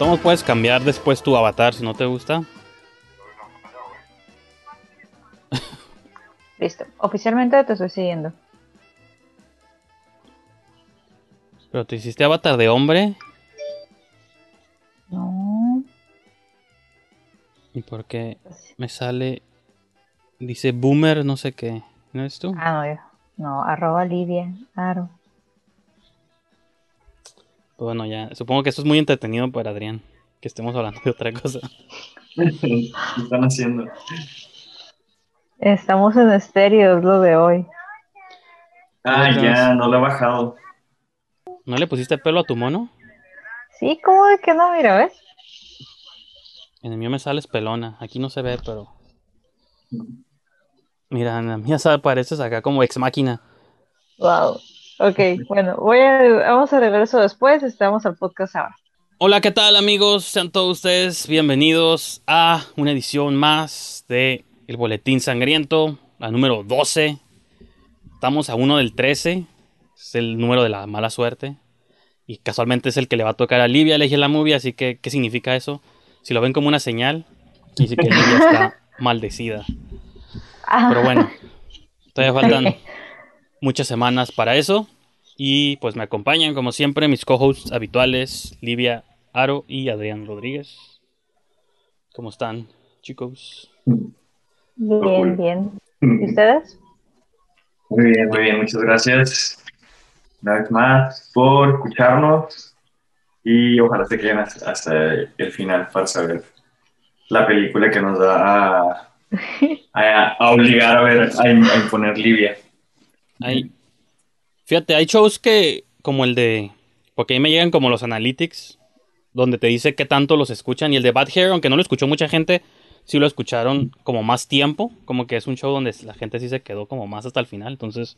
todos puedes cambiar después tu avatar si no te gusta. Listo. Oficialmente te estoy siguiendo. Pero te hiciste avatar de hombre. No. ¿Y por qué me sale? Dice boomer, no sé qué. ¿No es tú? Ah, no, yo. No, arroba Lidia. Aro. Bueno, ya. Supongo que esto es muy entretenido para Adrián. Que estemos hablando de otra cosa. ¿Qué están haciendo? Estamos en estéreo, es lo de hoy. Ah, ya, no lo he bajado. ¿No le pusiste pelo a tu mono? Sí, ¿cómo de que no? Mira, ¿ves? En el mío me sales pelona. Aquí no se ve, pero. Mira, en la mía sale- pareces acá como ex máquina. Wow. Ok, bueno, voy a, vamos a arreglar eso después. Estamos al podcast ahora. Hola, ¿qué tal amigos? Sean todos ustedes bienvenidos a una edición más de El Boletín Sangriento, la número 12. Estamos a uno del 13, es el número de la mala suerte. Y casualmente es el que le va a tocar a Livia elegir la movie, así que, ¿qué significa eso? Si lo ven como una señal, decir que Livia está maldecida. Ah, Pero bueno, todavía faltan muchas semanas para eso. Y pues me acompañan, como siempre, mis co-hosts habituales, Livia Aro y Adrián Rodríguez. ¿Cómo están, chicos? Bien, bien. ¿Y ustedes? Muy bien, muy bien, muchas gracias. Una vez más por escucharnos y ojalá se queden hasta, hasta el final para saber la película que nos va a, a- a obligar a ver, a, a imponer Libia. Hay, fíjate, hay shows que, como el de, porque ahí me llegan como los analytics, donde te dice qué tanto los escuchan. Y el de Bad Hair, aunque no lo escuchó mucha gente, sí lo escucharon como más tiempo. Como que es un show donde la gente sí se quedó como más hasta el final. Entonces,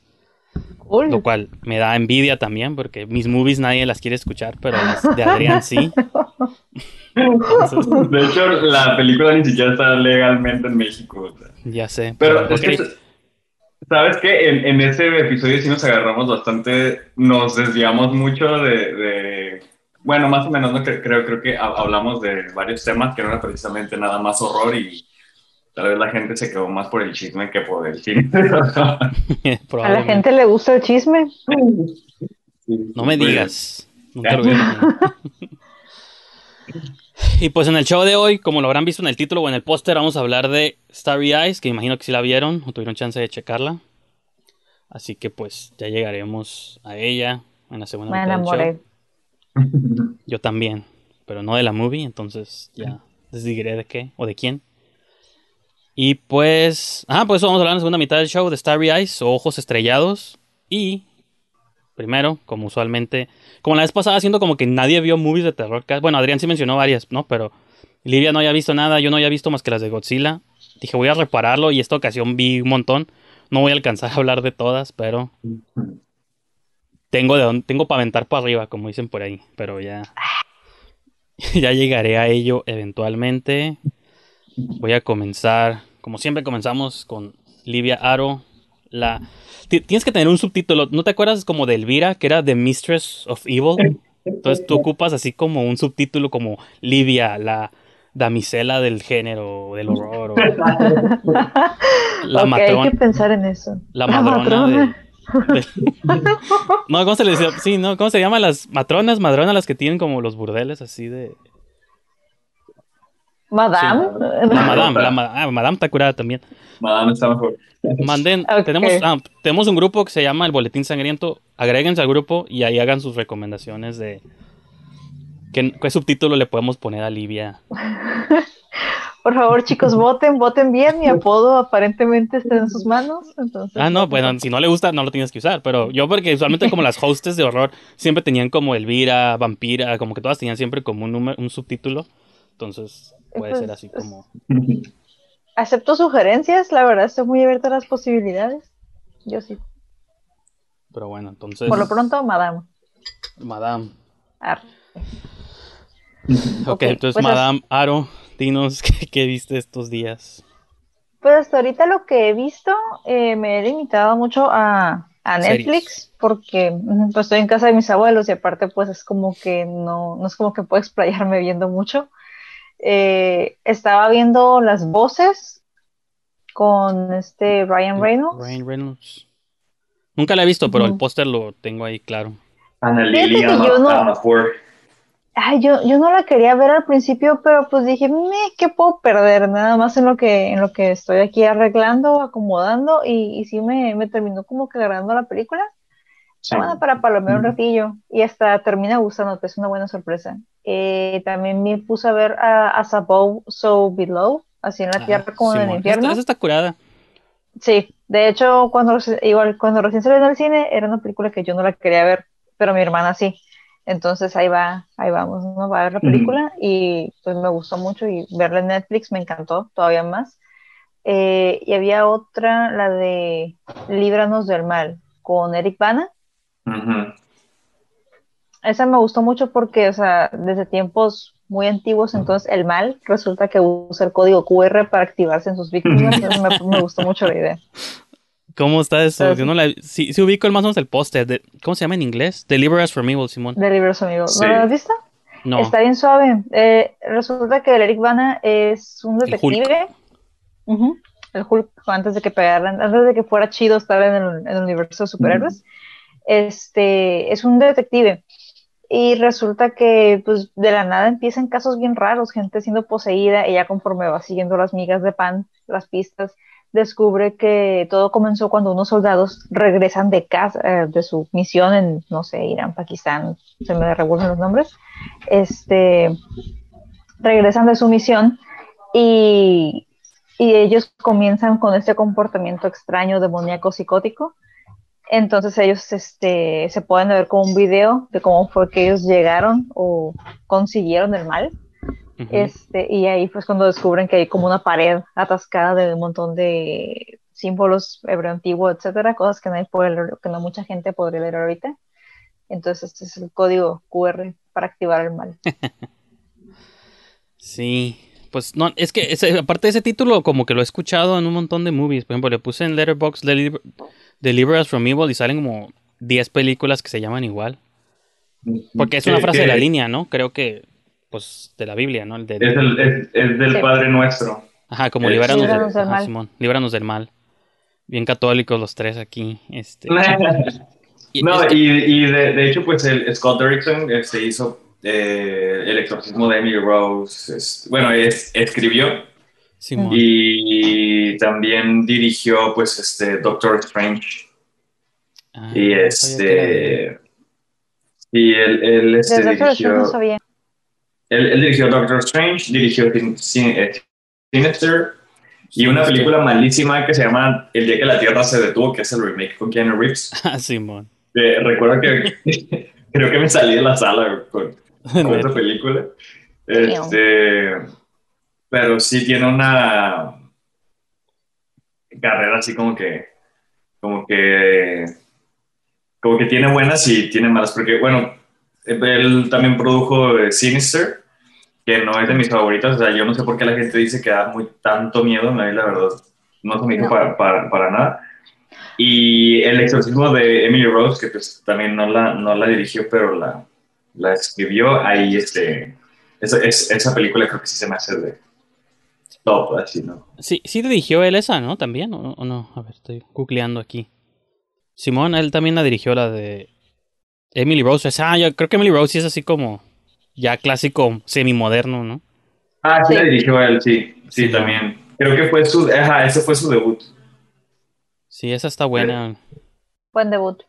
Cool. Lo cual me da envidia también, porque mis movies nadie las quiere escuchar, pero las de Adrián sí. Entonces, De hecho, la película ni siquiera está legalmente en México. o sea. ya sé. Pero pero es que, ¿sabes qué? En, en ese episodio sí nos agarramos bastante, nos desviamos mucho de, de- bueno, más o menos, ¿no? Cre- creo, creo que ha- hablamos de varios temas que no era precisamente nada más horror y tal vez la gente se quedó más por el chisme que por el cine. A la gente le gusta el chisme. No me digas. Nunca lo. Y pues en el show de hoy, como lo habrán visto en el título o en el póster, vamos a hablar de Starry Eyes, que imagino que sí la vieron o tuvieron chance de checarla. Así que pues ya llegaremos a ella en la segunda Me mitad del show. enamoré. Yo también, pero no de la movie, entonces ya les diré de qué o de quién. Y pues, ah, pues eso vamos a hablar en la segunda mitad del show de Starry Eyes o Ojos Estrellados. Y primero, como usualmente, como la vez pasada, haciendo como que nadie vio movies de terror. Bueno, Adrián sí mencionó varias, ¿no? Pero Livia no había visto nada, yo no había visto más que las de Godzilla. Dije, voy a repararlo y esta ocasión vi un montón. No voy a alcanzar a hablar de todas, pero tengo de dónde- tengo para aventar para arriba, como dicen por ahí, pero ya ya llegaré a ello eventualmente. Voy a comenzar, como siempre comenzamos con Livia Aro, la Ti- tienes que tener un subtítulo, ¿no te acuerdas como de Elvira que era The Mistress of Evil? Entonces tú ocupas así como un subtítulo como Livia, la damisela del género, del horror o la ok, hay matrona que pensar en eso. la madrona de, de- No, ¿cómo se le decía? Sí, ¿no? ¿Cómo se llama? Las matronas, madronas, las que tienen como los burdeles así de... Madame. La madame, la ma- ah, madame está curada también. Madame está mejor. Manden, tenemos, ah, tenemos un grupo que se llama El Boletín Sangriento. Agréguense al grupo y ahí hagan sus recomendaciones de... ¿Qué, qué subtítulo le podemos poner a Livia? Por favor, chicos, voten, voten bien. Mi apodo aparentemente está en sus manos. Entonces, Ah, no, bueno, si no le gusta, no lo tienes que usar. Pero yo, porque usualmente como las hostes de horror siempre tenían como Elvira, Vampira, como que todas tenían siempre como un, número- un subtítulo. Entonces puede Pues, ser así como... Acepto sugerencias, la verdad estoy muy abierta a las posibilidades. Yo sí. Pero bueno, entonces... Por lo pronto, Madame. Madame. Ok, entonces pues, Madame Aro, dinos qué, qué viste estos días. Pues hasta ahorita lo que he visto, eh, me he limitado mucho a a Netflix porque pues estoy en casa de mis abuelos y aparte pues es como que no, no es como que puedo explayarme viendo mucho. Eh, estaba viendo las voces con este Ryan Reynolds. Ryan Reynolds. Nunca la he visto, pero el póster lo tengo ahí claro. Ana yo no-. Ay, yo, yo no la quería ver al principio, pero pues dije, "Me, ¿qué puedo perder? Nada más en lo que, en lo que estoy aquí arreglando, acomodando, y, y sí me, me terminó como que agradando la película. Sí. Bueno, para palomear un ratillo, y hasta termina gustándote, es una buena sorpresa. Eh, también me puse a ver a, As Above, So Below, así en la Ah, tierra como en el infierno. Esa, esa está curada. Sí, de hecho, cuando, igual, cuando recién salió en el cine, era una película que yo no la quería ver, pero mi hermana sí. Entonces ahí va, ahí vamos, ¿no? Va a ver la película y pues me gustó mucho y verla en Netflix me encantó todavía más. Eh, y había otra, la de Líbranos del Mal, con Eric Bana. Ujú. Esa me gustó mucho porque, o sea, desde tiempos muy antiguos, entonces el mal resulta que usa el código QR para activarse en sus víctimas. Entonces me, me gustó mucho la idea. ¿Cómo está eso? No la... Sí ubico el más o menos el póster. de- ¿Cómo se llama en inglés? Deliver Us From Evil, Simón. De Libros Amigos. Sí. ¿No lo has visto? No. Está bien suave. Eh, resulta que el Eric Bana es un El Hulk. detective. El Hulk, antes de que pegaran, antes de que fuera chido estar en el, en el universo de superhéroes. Este es un detective. Y resulta que, pues, de la nada empiezan casos bien raros, gente siendo poseída, ya conforme va siguiendo las migas de pan, las pistas, descubre que todo comenzó cuando unos soldados regresan de casa, eh, de su misión en, no sé, Irán, Pakistán, se me revuelven los nombres, este, regresan de su misión y, y ellos comienzan con este comportamiento extraño, demoníaco, psicótico. Entonces ellos este, se pueden ver como un video de cómo fue que ellos llegaron o consiguieron el mal. Este, y ahí pues cuando descubren que hay como una pared atascada de un montón de símbolos hebreo antiguo, etcétera, cosas que no, puede leer- que no mucha gente podría leer ahorita. Entonces este es el código QR para activar el mal. Sí. Pues no, es que ese- aparte de ese título, como que lo he escuchado en un montón de movies. Por ejemplo, le puse en Letterboxd Deliver, Us From Evil y salen como 10 películas que se llaman igual. Porque es una frase de la línea, ¿no? Creo que, pues, de la Biblia, ¿no? El de, Es, el- es- es del Sí. Padre Nuestro. Ajá, como es- Líbranos del ajá, mal. Simón, líbranos del mal. Bien católicos los tres aquí. Este. Y No, es que- y, y de, de hecho, pues el Scott Derrickson este, hizo eh, el exorcismo de Emily Rose. es- bueno, es, escribió Simón. y también dirigió, pues, este Doctor Strange. Ah, Y este. Y él, él, este, Strange no dirigió. sabía. Él, él dirigió Doctor Strange, dirigió eh, Sinister y una película malísima que se llama El día que la Tierra se detuvo, que es el remake con Keanu Reeves. Ah, Simón. Eh, recuerdo que creo que me salí de la sala con, con esa película. Este, pero sí tiene una carrera así como que, como que, como que tiene buenas y tiene malas, porque bueno, él también produjo eh, Sinister, que no es de mis favoritas, o sea, yo no sé por qué la gente dice que da muy tanto miedo, a mí la verdad no se me hizo No. para, para, para nada. Y el exorcismo de Emily Rose, que pues también no la, no la dirigió, pero la, la escribió, ahí este, esa, es- esa película creo que sí se me hace de top, así, ¿no? Sí, sí dirigió él esa, ¿no? También, ¿o, o no? A ver, estoy googleando aquí. Simón, él también la dirigió la de Emily Rose. Ah, yo creo que Emily Rose sí es así como ya clásico semimoderno, ¿no? Ah, sí, Sí. la dirigió él, sí, sí, Sí. también. Creo que fue su, ajá, ese fue su debut. Sí, esa está buena. Buen debut.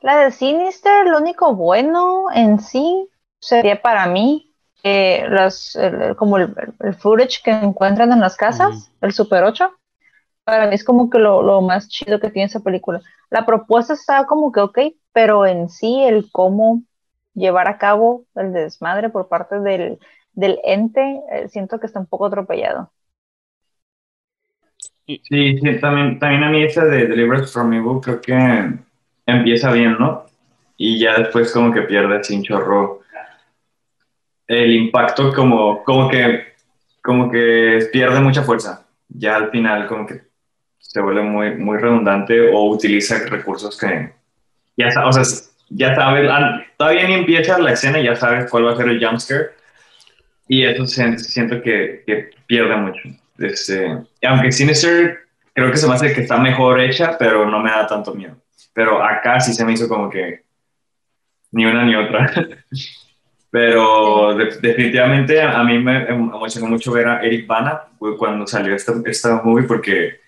La de Sinister, lo único bueno en sí sería para mí eh, las, el- como el, el footage que encuentran en las casas, Ujú. el Super 8. Para mí es como que lo, lo más chido que tiene esa película. La propuesta está como que ok, pero en sí el cómo llevar a cabo el desmadre por parte del, del ente, eh, siento que está un poco atropellado. Sí, sí, también, también a mí esa de Delivered from Evil creo que empieza bien, ¿no? Y ya después como que pierde sin chorro el impacto como, como que como que pierde mucha fuerza. Ya al final como que se vuelve muy, muy redundante o utiliza recursos que ya o sea, ya sabes, todavía ni empieza la escena ya sabes cuál va a ser el jumpscare. Y eso siento que, que pierde mucho. Este, aunque Sinister creo que se me hace que está mejor hecha, pero no me da tanto miedo. Pero acá sí se me hizo como que ni una ni otra. pero definitivamente a mí me emocionó mucho ver a Eric Bana cuando salió esta, esta movie porque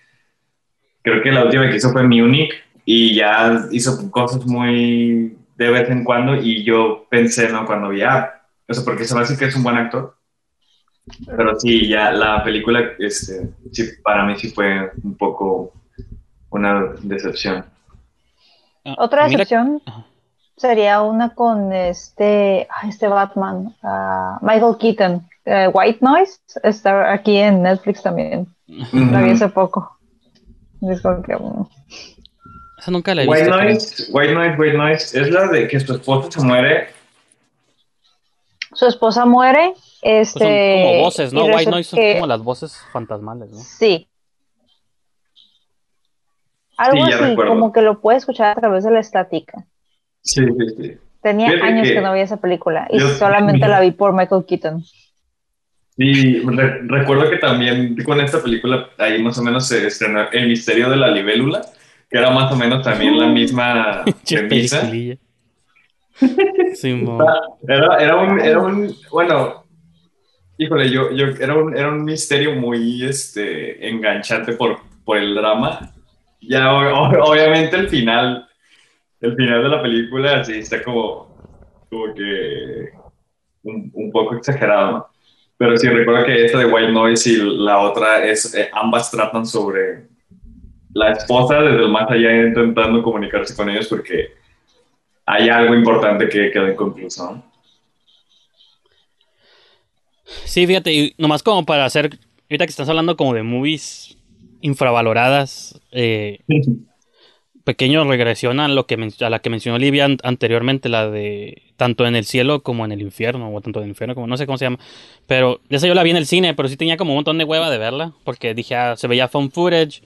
creo que la última que hizo fue Munich y ya hizo cosas muy de vez en cuando y yo pensé, ¿no? Cuando vi, ah, eso porque se me hace que es un buen actor. Pero sí, ya la película, este, sí, para mí sí fue un poco una decepción. Ah, Otra decepción sería una con este, este Batman, uh, Michael Keaton, eh, White Noise, está aquí en Netflix también. La vi hace poco. Dijo que, mm. Esa nunca la he White Noise, White Noise, White Noise, es la de que su esposa se muere. Su esposa muere. Este, pues son como voces, ¿no? White Noise son como las voces fantasmales, ¿no? Sí. Algo así, como que lo puede escuchar a través de la estática. Sí, sí, sí. Tenía años que, no vi esa película y solamente la vi por Michael Keaton. Sí, recuerdo que también con esta película ahí más o menos se estrenó El misterio de la libélula, que era más o menos también la misma premisa. sí, era, era, un, era un, bueno, híjole, yo, yo era, un, era un misterio muy este, enganchante por, por el drama. Ya obviamente el final, el final de la película sí está como, como que un, un poco exagerado, ¿no? Pero sí, recuerdo que esta de White Noise y la otra es, eh, ambas tratan sobre la esposa desde el más allá intentando comunicarse con ellos porque hay algo importante que queda inconcluso. Sí, fíjate, y nomás como para hacer, ahorita que estás hablando como de movies infravaloradas, eh, pequeño regresión a lo que a la que mencionó Olivia anteriormente, la de tanto en el cielo como en el infierno, o tanto en el infierno como no sé cómo se llama. Pero esa yo la vi en el cine, pero sí tenía como un montón de hueva de verla, porque dije, ah, se veía phone footage,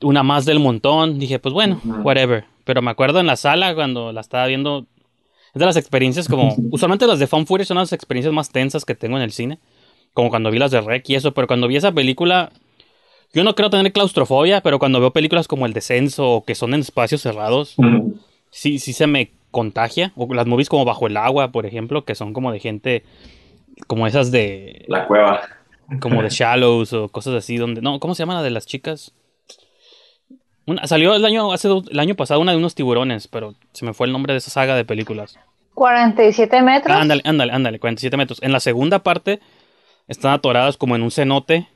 una más del montón, dije, pues bueno, whatever. Pero me acuerdo en la sala cuando la estaba viendo, es de las experiencias como, usualmente las de phone footage son las experiencias más tensas que tengo en el cine, como cuando vi las de Rec y eso, pero cuando vi esa película yo no creo tener claustrofobia, pero cuando veo películas como El Descenso o que son en espacios cerrados, sí, sí se me contagia. O las movies como Bajo el Agua, por ejemplo, que son como de gente, como esas de... La cueva. Como de Shallows o cosas así, donde... No, ¿cómo se llama la de las chicas? salió el año, hace el año pasado una de unos tiburones, pero se me fue el nombre de esa saga de películas. 47 metros. ándale, ándale, ándale, 47 metros. En la segunda parte están atoradas como en un cenote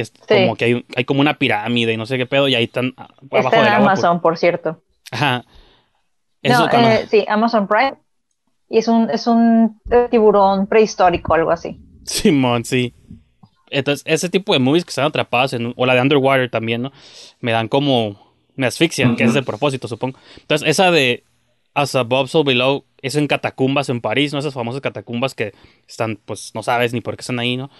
es como que hay, hay, como una pirámide y no sé qué pedo, y ahí están abajo Está en Amazon, por... cierto. Ajá. no, eh, sí, Amazon Prime. Y es un, es un tiburón prehistórico, algo así. Simón, sí. Entonces, ese tipo de movies que están atrapadas en, o la de Underwater también, ¿no? Me dan como, me asfixian, que es el propósito, supongo. Entonces, esa de As Above, So Below, es en catacumbas en París, ¿no? Esas famosas catacumbas que están, pues, no sabes ni por qué están ahí, ¿no?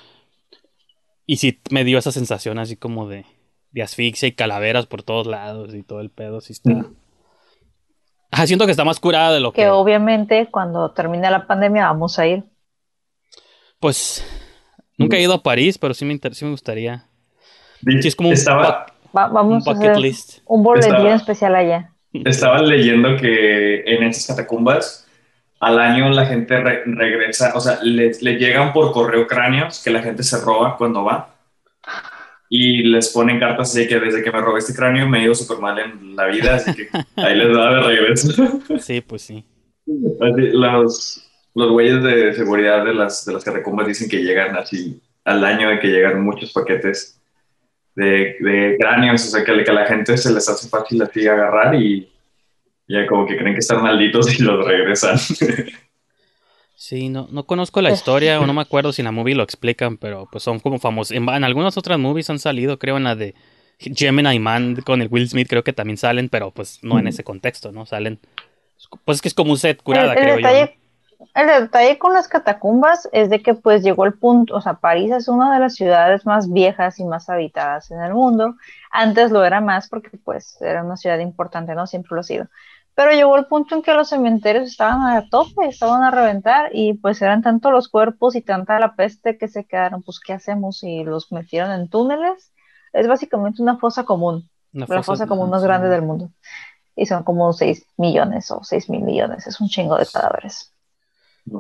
Y sí me dio esa sensación así como de, de asfixia y calaveras por todos lados y todo el pedo, sí está. Ah, siento que está más curada de lo que. Que obviamente cuando termine la pandemia vamos a ir. Pues nunca he ido a París, pero sí me, sí me gustaría. Sí, es como un, Estaba... vamos a hacer un boletín especial allá. Estaba leyendo que en esas catacumbas al año la gente regresa, o sea, le, llegan por correo cráneos que la gente se roba cuando va y les ponen cartas así que desde que me robé este cráneo me he ido súper mal en la vida, así que ahí les da de regreso. Sí, pues sí. los, los güeyes de seguridad de las, de las catacumbas dicen que llegan así al año de que llegan muchos paquetes de, de cráneos, o sea, que, que a la gente se les hace fácil así agarrar y ya como que creen que están malditos y los regresan. Sí, no, no conozco la historia o no me acuerdo si en la movie lo explican, pero pues son como famosos. En, algunas otras movies han salido, creo en la de Gemini Man con el Will Smith, creo que también salen, pero pues no en ese contexto, ¿no? Salen. Pues es que es como un set curada, creo yo. el detalle con las catacumbas es de que pues llegó el punto, o sea, París es una de las ciudades más viejas y más habitadas en el mundo. Antes lo era más porque pues era una ciudad importante, ¿no? Siempre lo ha sido. Pero llegó el punto en que los cementerios estaban a tope, estaban a reventar y pues eran tanto los cuerpos y tanta la peste que se quedaron, pues ¿qué hacemos? Y los metieron en túneles. Es básicamente una fosa común, la fosa común más grande del mundo. Y son como 6 millones o 6 mil millones, es un chingo de cadáveres.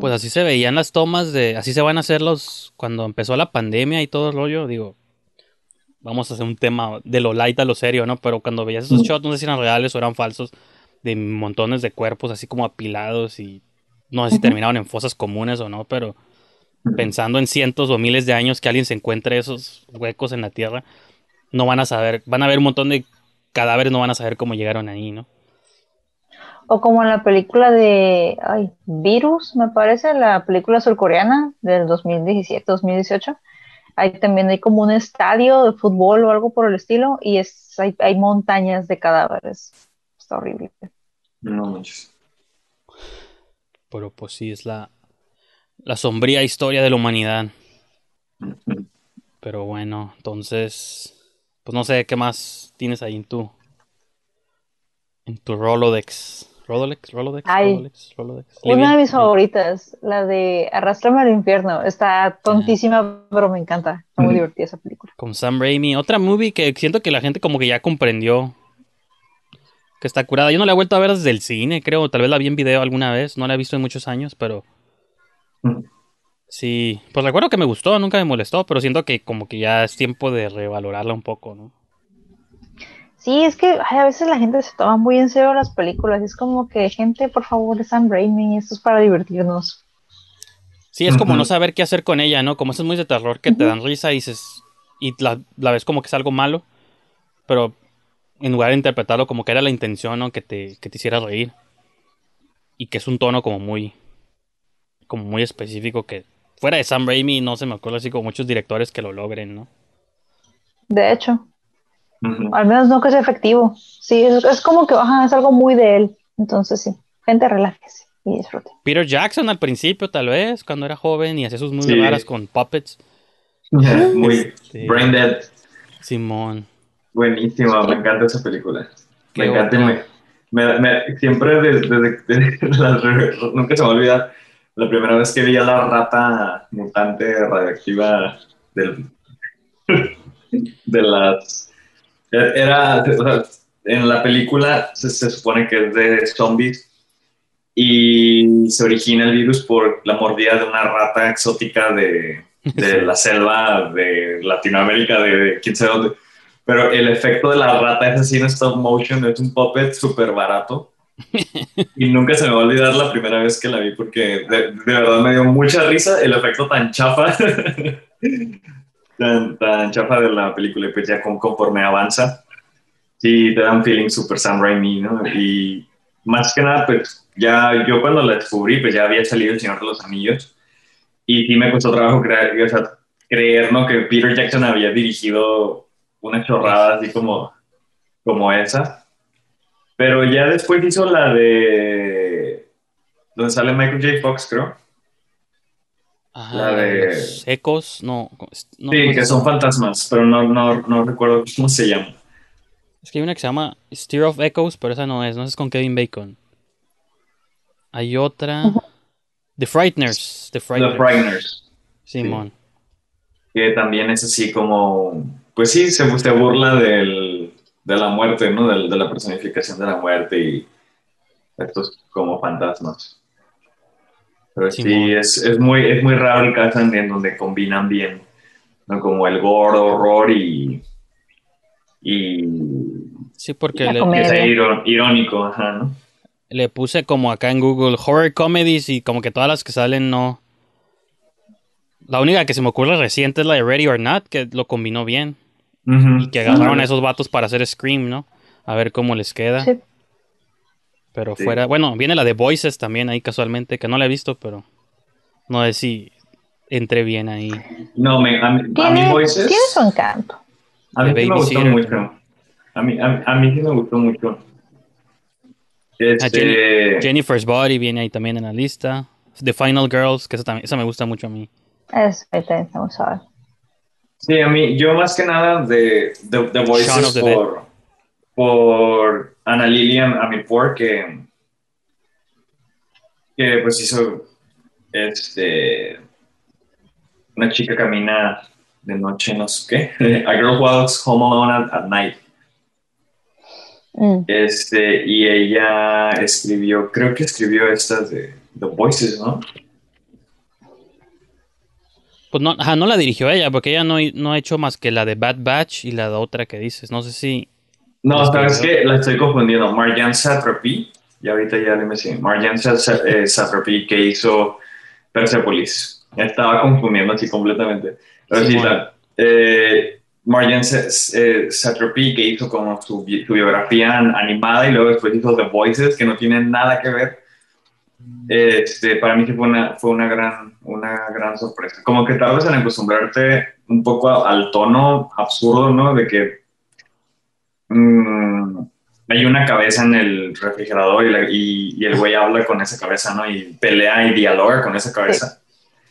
Pues así se veían las tomas de, así se van a hacer los, cuando empezó la pandemia y todo el rollo, digo, vamos a hacer un tema de lo light a lo serio, ¿no? Pero cuando veías esos shots, no sé si eran reales o eran falsos, de montones de cuerpos así como apilados y no sé si terminaron en fosas comunes o no, pero pensando en cientos o miles de años que alguien se encuentre esos huecos en la tierra, no van a saber, van a ver un montón de cadáveres, no van a saber cómo llegaron ahí, ¿no? O como en la película de ay, Virus, me parece, la película surcoreana del 2017-2018. Ahí también hay como un estadio de fútbol o algo por el estilo y es, hay, hay montañas de cadáveres. Está horrible. No manches. Pero pues sí, es la, la sombría historia de la humanidad. Pero bueno, entonces, pues no sé qué más tienes ahí en tu, en tu Rolodex. Rolodex, Rolodex, Rolodex, Rolodex. Una de mis favoritas, la de Arrastrame al infierno. Está tontísima, pero me encanta. Está muy divertida esa película. Con Sam Raimi. Otra movie que siento que la gente como que ya comprendió que está curada. Yo no la he vuelto a ver desde el cine, creo. Tal vez la vi en video alguna vez. No la he visto en muchos años, pero... Sí, pues recuerdo que me gustó, nunca me molestó, pero siento que como que ya es tiempo de revalorarla un poco, ¿no? Sí, es que a veces la gente se toma muy en serio las películas. Es como que, gente, por favor, Sam Raimi, esto es para divertirnos. Sí, es como no saber qué hacer con ella, ¿no? Como es muy de terror que te dan risa y, dices, y la, ves como que es algo malo, pero en lugar de interpretarlo como que era la intención, ¿no? Que te, que te hiciera reír. Y que es un tono como muy, como muy específico que fuera de Sam Raimi no se me acuerda así como muchos directores que lo logren, ¿no? De hecho. Al menos no que sea efectivo. Sí, es, como que es algo muy de él. Entonces sí, gente relájese y disfrute. Peter Jackson al principio tal vez, cuando era joven y hacía sus muy raras con puppets. muy este, brain dead. Simón. Buenísima, me encanta esa película. me encanta. Me, me, siempre desde, desde, nunca se me va a olvidar la primera vez que vi a la rata mutante radiactiva del, de las era, en la película se, supone que es de zombies y se origina el virus por la mordida de una rata exótica de, de la selva de Latinoamérica, de quién sabe dónde. Pero el efecto de la rata es así en stop motion, es un puppet súper barato. y nunca se me va a olvidar la primera vez que la vi porque de, verdad me dio mucha risa el efecto tan chafa tan, tan chafa de la película y pues ya conforme avanza, sí te da un feeling super Sam Raimi, ¿no? Y más que nada, pues ya yo cuando la descubrí, pues ya había salido El Señor de los Anillos y sí me costó trabajo creer, o sea, creer, ¿no? Que Peter Jackson había dirigido una chorrada así como, como esa. Pero ya después hizo la de... donde sale Michael J. Fox, creo la de... ecos, no, sí, que son fantasmas, pero no, no, no recuerdo cómo se llama. Es que hay una que se llama Steer of Echoes, pero esa no es, no es con Kevin Bacon. Hay otra... The Frighteners. The Frighteners. Simón. Que también es así como... Pues sí, se, se burla del, de la muerte, ¿no? De, de la personificación de la muerte y estos como fantasmas. Pero sí, es, es, muy, es muy raro el caso en, donde combinan bien, ¿no? Como el gore, horror y... y sí, porque le, es irónico, ajá, ¿no? Le puse como acá en Google horror comedies y como que todas las que salen no... La única que se me ocurre reciente es la de Ready or Not, que lo combinó bien. Y que agarraron a esos vatos para hacer Scream, ¿no? A ver cómo les queda. Sí. Pero fuera, bueno, viene la de Voices también ahí casualmente, que no la he visto, pero no sé si entre bien ahí. No, me, a, mí, Voices... Tiene su encanto. A mí sí me gustó mucho. A mí, a, mí sí me gustó mucho. Este... Jennifer's Body viene ahí también en la lista. The Final Girls, que esa, también, esa me gusta mucho a mí. Es, también muy suave. Sí, a mí, yo más que nada de The, Voices por, por Ana Lilian Amirpour, que, que pues hizo este una chica camina de noche, no sé qué. A Girl Walks Home Alone at, Night. Mm. Este, y ella escribió, creo que escribió estas de The Voices, ¿no? Pues no, ajá, no la dirigió ella, porque ella no, no, ha hecho más que la de Bad Batch y la de otra que dices. No sé si. No, sabes que la estoy confundiendo. Marjan Satrapi, y ahorita ya dime si. Marjan Satrapi que hizo Persepolis. Estaba confundiendo así completamente. Pero sí, la, eh, Marjan Satrapi que hizo como su, su, biografía animada y luego después hizo The Voices, que no tienen nada que ver. Este, para mí fue una, fue una, gran, una gran sorpresa. Como que tardas en acostumbrarte un poco al tono absurdo, ¿no? De que mmm, hay una cabeza en el refrigerador y, y, el güey habla con esa cabeza, ¿no? Y pelea y dialoga con esa cabeza.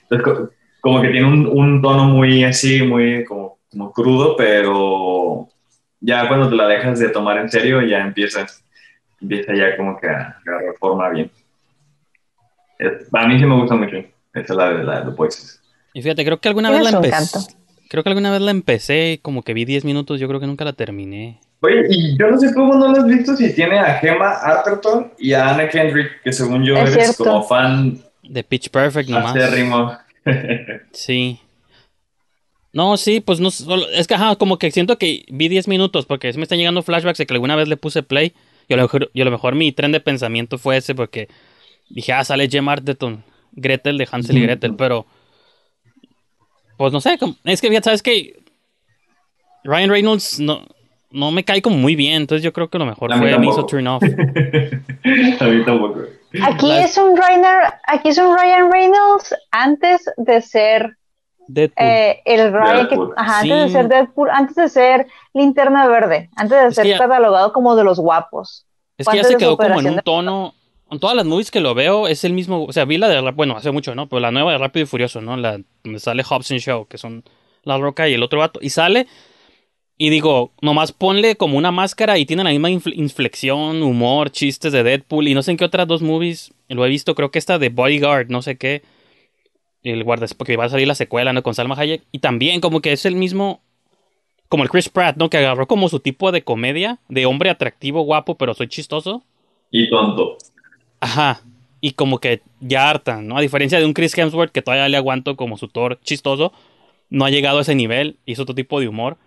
Entonces, como que tiene un, un tono muy así, muy como, como, crudo, pero ya cuando te la dejas de tomar en serio, ya empieza, empieza ya como que a agarrar forma bien. A mí sí me gusta mucho. Esa es la de la de Voices. Y fíjate, creo que alguna vez la empecé. Creo que alguna vez la empecé, como que vi 10 minutos, yo creo que nunca la terminé. Oye, y yo no sé cómo no lo has visto si tiene a Gemma Arterton y a Anna Kendrick, que según yo eres como fan de Pitch Perfect nomás. Acérrimo. sí. No, sí, pues no, es que ajá, como que siento que vi 10 minutos porque me están llegando flashbacks de que alguna vez le puse play y a lo mejor, y a lo mejor mi tren de pensamiento fue ese porque dije, ah, sale Gemma Arterton, Gretel de Hansel y Gretel, pero pues no sé, es que ya sabes que Ryan Reynolds no, no me cae como muy bien, entonces yo creo que lo mejor fue me hizo turn off. a mí tampoco. Aquí es un Ryan, aquí es un Ryan Reynolds antes de ser Deadpool. Eh, el Ryan que, ajá, antes de ser Deadpool, antes de ser Linterna Verde, antes de ser catalogado como de los guapos. Es que ya se quedó como en un tono. Todas las movies que lo veo es el mismo. O sea, vi la de. Bueno, hace mucho, ¿no? Pero la nueva de Rápido y Furioso, ¿no? La donde sale Hobson Show, que son La Roca y el otro vato. Y sale y digo, nomás ponle como una máscara y tiene la misma inflexión, humor, chistes de Deadpool y no sé en qué otras dos movies lo he visto. Creo que esta de Bodyguard, no sé qué. El guarda, porque va a salir la secuela, ¿no? Con Salma Hayek. Y también como que es el mismo, como el Chris Pratt, ¿no? Que agarró como su tipo de comedia, de hombre atractivo, guapo, pero soy chistoso. Y tonto. Ajá. Y como que ya harta, ¿no? A diferencia de un Chris Hemsworth que todavía le aguanto como su Thor chistoso, no ha llegado a ese nivel y es otro tipo de humor.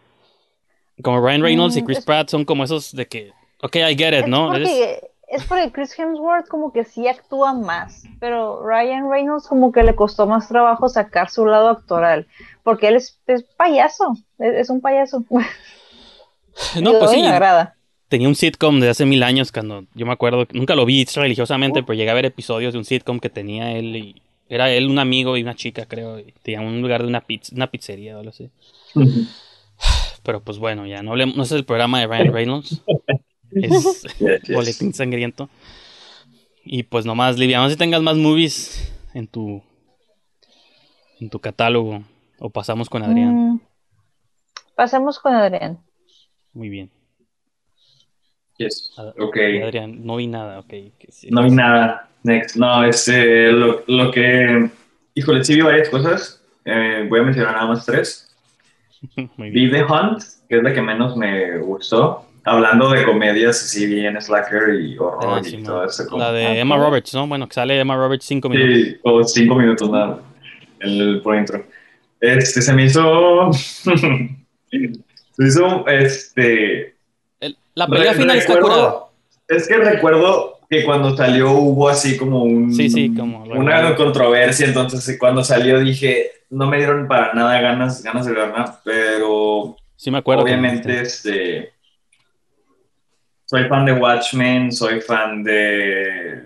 Como Ryan Reynolds y mm, Chris Pratt son como esos de que, ok, I get it, ¿no? es porque Chris Hemsworth como que sí actúa más, pero Ryan Reynolds como que le costó más trabajo sacar su lado actoral, porque él es, payaso, es, un payaso. No, pues sí. agrada. Tenía un sitcom de hace mil años cuando yo me acuerdo, nunca lo vi religiosamente, uh. pero llegué a ver episodios de un sitcom que tenía él y era él un amigo y una chica, creo, y tenía un lugar de una, pizza, una pizzería o algo así. Pero pues bueno, ya no, no es el programa de Ryan Reynolds. es Boletín Sangriento. Y pues nomás, Livia, no si tengas más movies en tu en tu catálogo. O pasamos con Adrián. Mm, pasamos con Adrián. Muy bien. Yes. Okay. Adrián, no vi nada, ok. no vi nada. Next. No, este, lo, lo que. Híjole, sí vi varias cosas. Eh, voy a mencionar nada más tres. Vi The Hunt, que es la que menos me gustó. Hablando de comedias así bien slacker y horror ah, y todo eso. La de Emma Roberts, ¿no? Bueno, que sale Emma Roberts cinco minutos. Sí, o cinco minutos nada, el, por intro. Este, se me hizo... se hizo, este... la pelea final está curada. Es que recuerdo que cuando salió hubo así como un... Sí, sí, como... Una controversia, entonces cuando salió dije, no me dieron para nada ganas, ganas de verla, pero sí me acuerdo obviamente este, soy fan de Watchmen, soy fan de...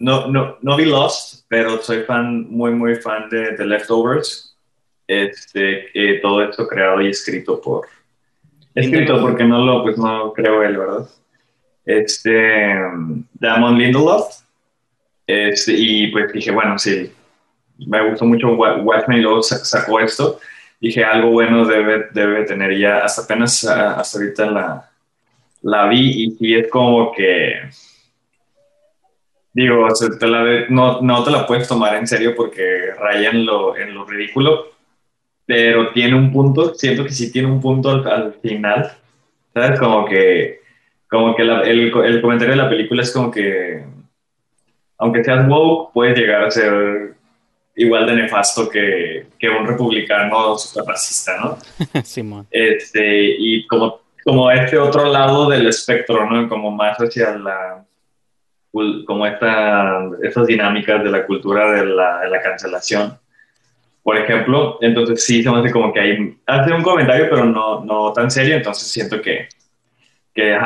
No, no, no vi Lost, pero soy fan, muy, muy fan de The Leftovers. Este, todo esto creado y escrito por... Escrito porque no lo, pues no creo él, ¿verdad? Este, Damon Lindelof. Este, y pues dije, bueno, sí, me gustó mucho Watchmen y luego sacó esto. Dije, algo bueno debe, debe tener ya, hasta apenas hasta ahorita la, la vi y sí es como que, digo, no, no, te la puedes tomar en serio porque raya en lo, en lo ridículo, pero tiene un punto, siento que sí tiene un punto al, final, ¿sabes? Como que, como que el, el comentario de la película es como que aunque seas woke, puedes llegar a ser igual de nefasto que, que un republicano super racista, ¿no? Simón. Este, y como, como este otro lado del espectro, ¿no? Como más hacia la como esta, estas dinámicas de la cultura de la, de la cancelación. Por ejemplo, entonces sí se me hace como que hay, hace un comentario, pero no, no tan serio, entonces siento que, que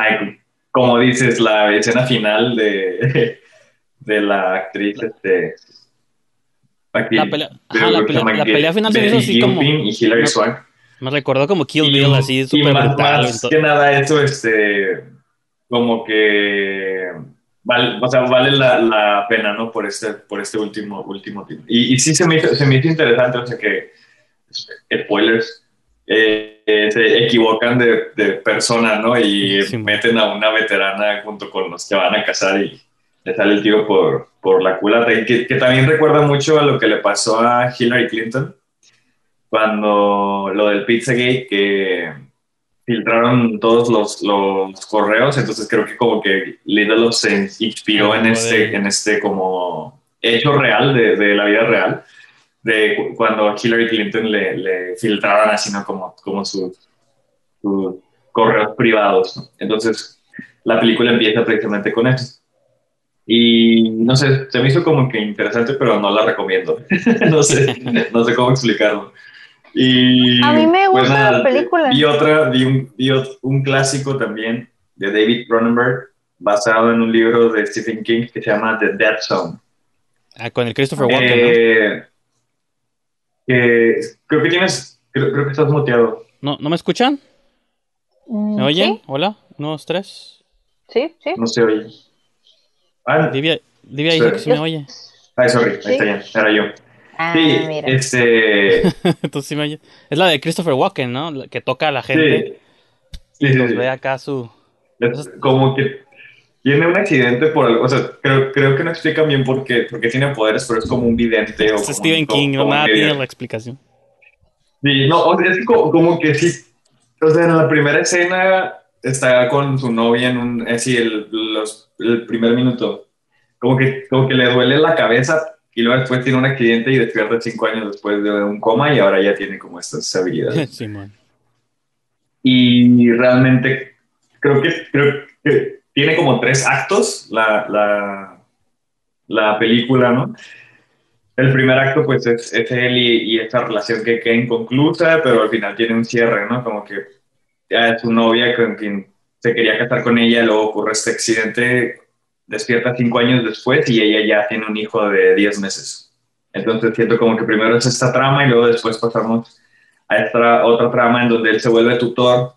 como dices, la escena final de, de la actriz, este. la pelea, la, pelea, final se hizo así como. Y Hilary Swank. Me recordó como Kill Bill, así súper brutal. Más que nada, eso, este. Como que. Vale, o sea, vale la, la, pena, ¿no? Por este, por este último, último tiempo. Y, y sí se me, hizo, se me hizo interesante, o sea que. Spoilers. Eh, eh, se equivocan de, de, persona, ¿no? Y meten a una veterana junto con los que van a casar y le sale el tiro por, por la culata. Y que, que, también recuerda mucho a lo que le pasó a Hillary Clinton cuando lo del Pizzagate, que filtraron todos los, los correos. Entonces creo que como que Lidl se inspiró en este, en este como hecho real de, de la vida real de cuando a Hillary Clinton le, le filtraban así, ¿no? Como, como sus, sus correos privados. Entonces, la película empieza precisamente con eso. Y no sé, se me hizo como que interesante, pero no la recomiendo. no sé, no sé cómo explicarlo. Y, a mí me pues gusta la película. Vi otra, vi un, vi un clásico también de David Cronenberg, basado en un libro de Stephen King que se llama The Dead Zone. Ah, con el Christopher Walken, eh, creo que tienes, creo, que estás muteado. ¿No, ¿No me escuchan? ¿Me mm, oyen? Hola, unos tres. Sí, sí. No se oye. Ah, Livia, dice que sí me oye. Ay, sorry, ahí está bien, era yo. Ah, sí, mira. este... sí me. Es la de Christopher Walken, ¿no? Que toca a la gente. Sí. y sí, ve acá su... Es como que tiene un accidente por algo, o sea, creo, creo que no explican bien por qué, porque tiene poderes, pero es como un vidente. O es Stephen King, no nada tiene la explicación. Sí, no, es como, como, que sí, o sea, en la primera escena está con su novia en un, así, el, los el primer minuto. Como que, como que le duele la cabeza y luego después tiene un accidente y despierta cinco años después de un coma y ahora ya tiene como estas habilidades. Y realmente creo que, creo que tiene como tres actos la, la, la película, ¿no? El primer acto, pues, es, es él y, y, esta relación que queda inconclusa, pero al final tiene un cierre, ¿no? Como que ya es su novia con quien se quería casar con ella, luego ocurre este accidente, despierta cinco años después y ella ya tiene un hijo de diez meses. Entonces siento como que primero es esta trama y luego después pasamos a esta otra trama en donde él se vuelve tutor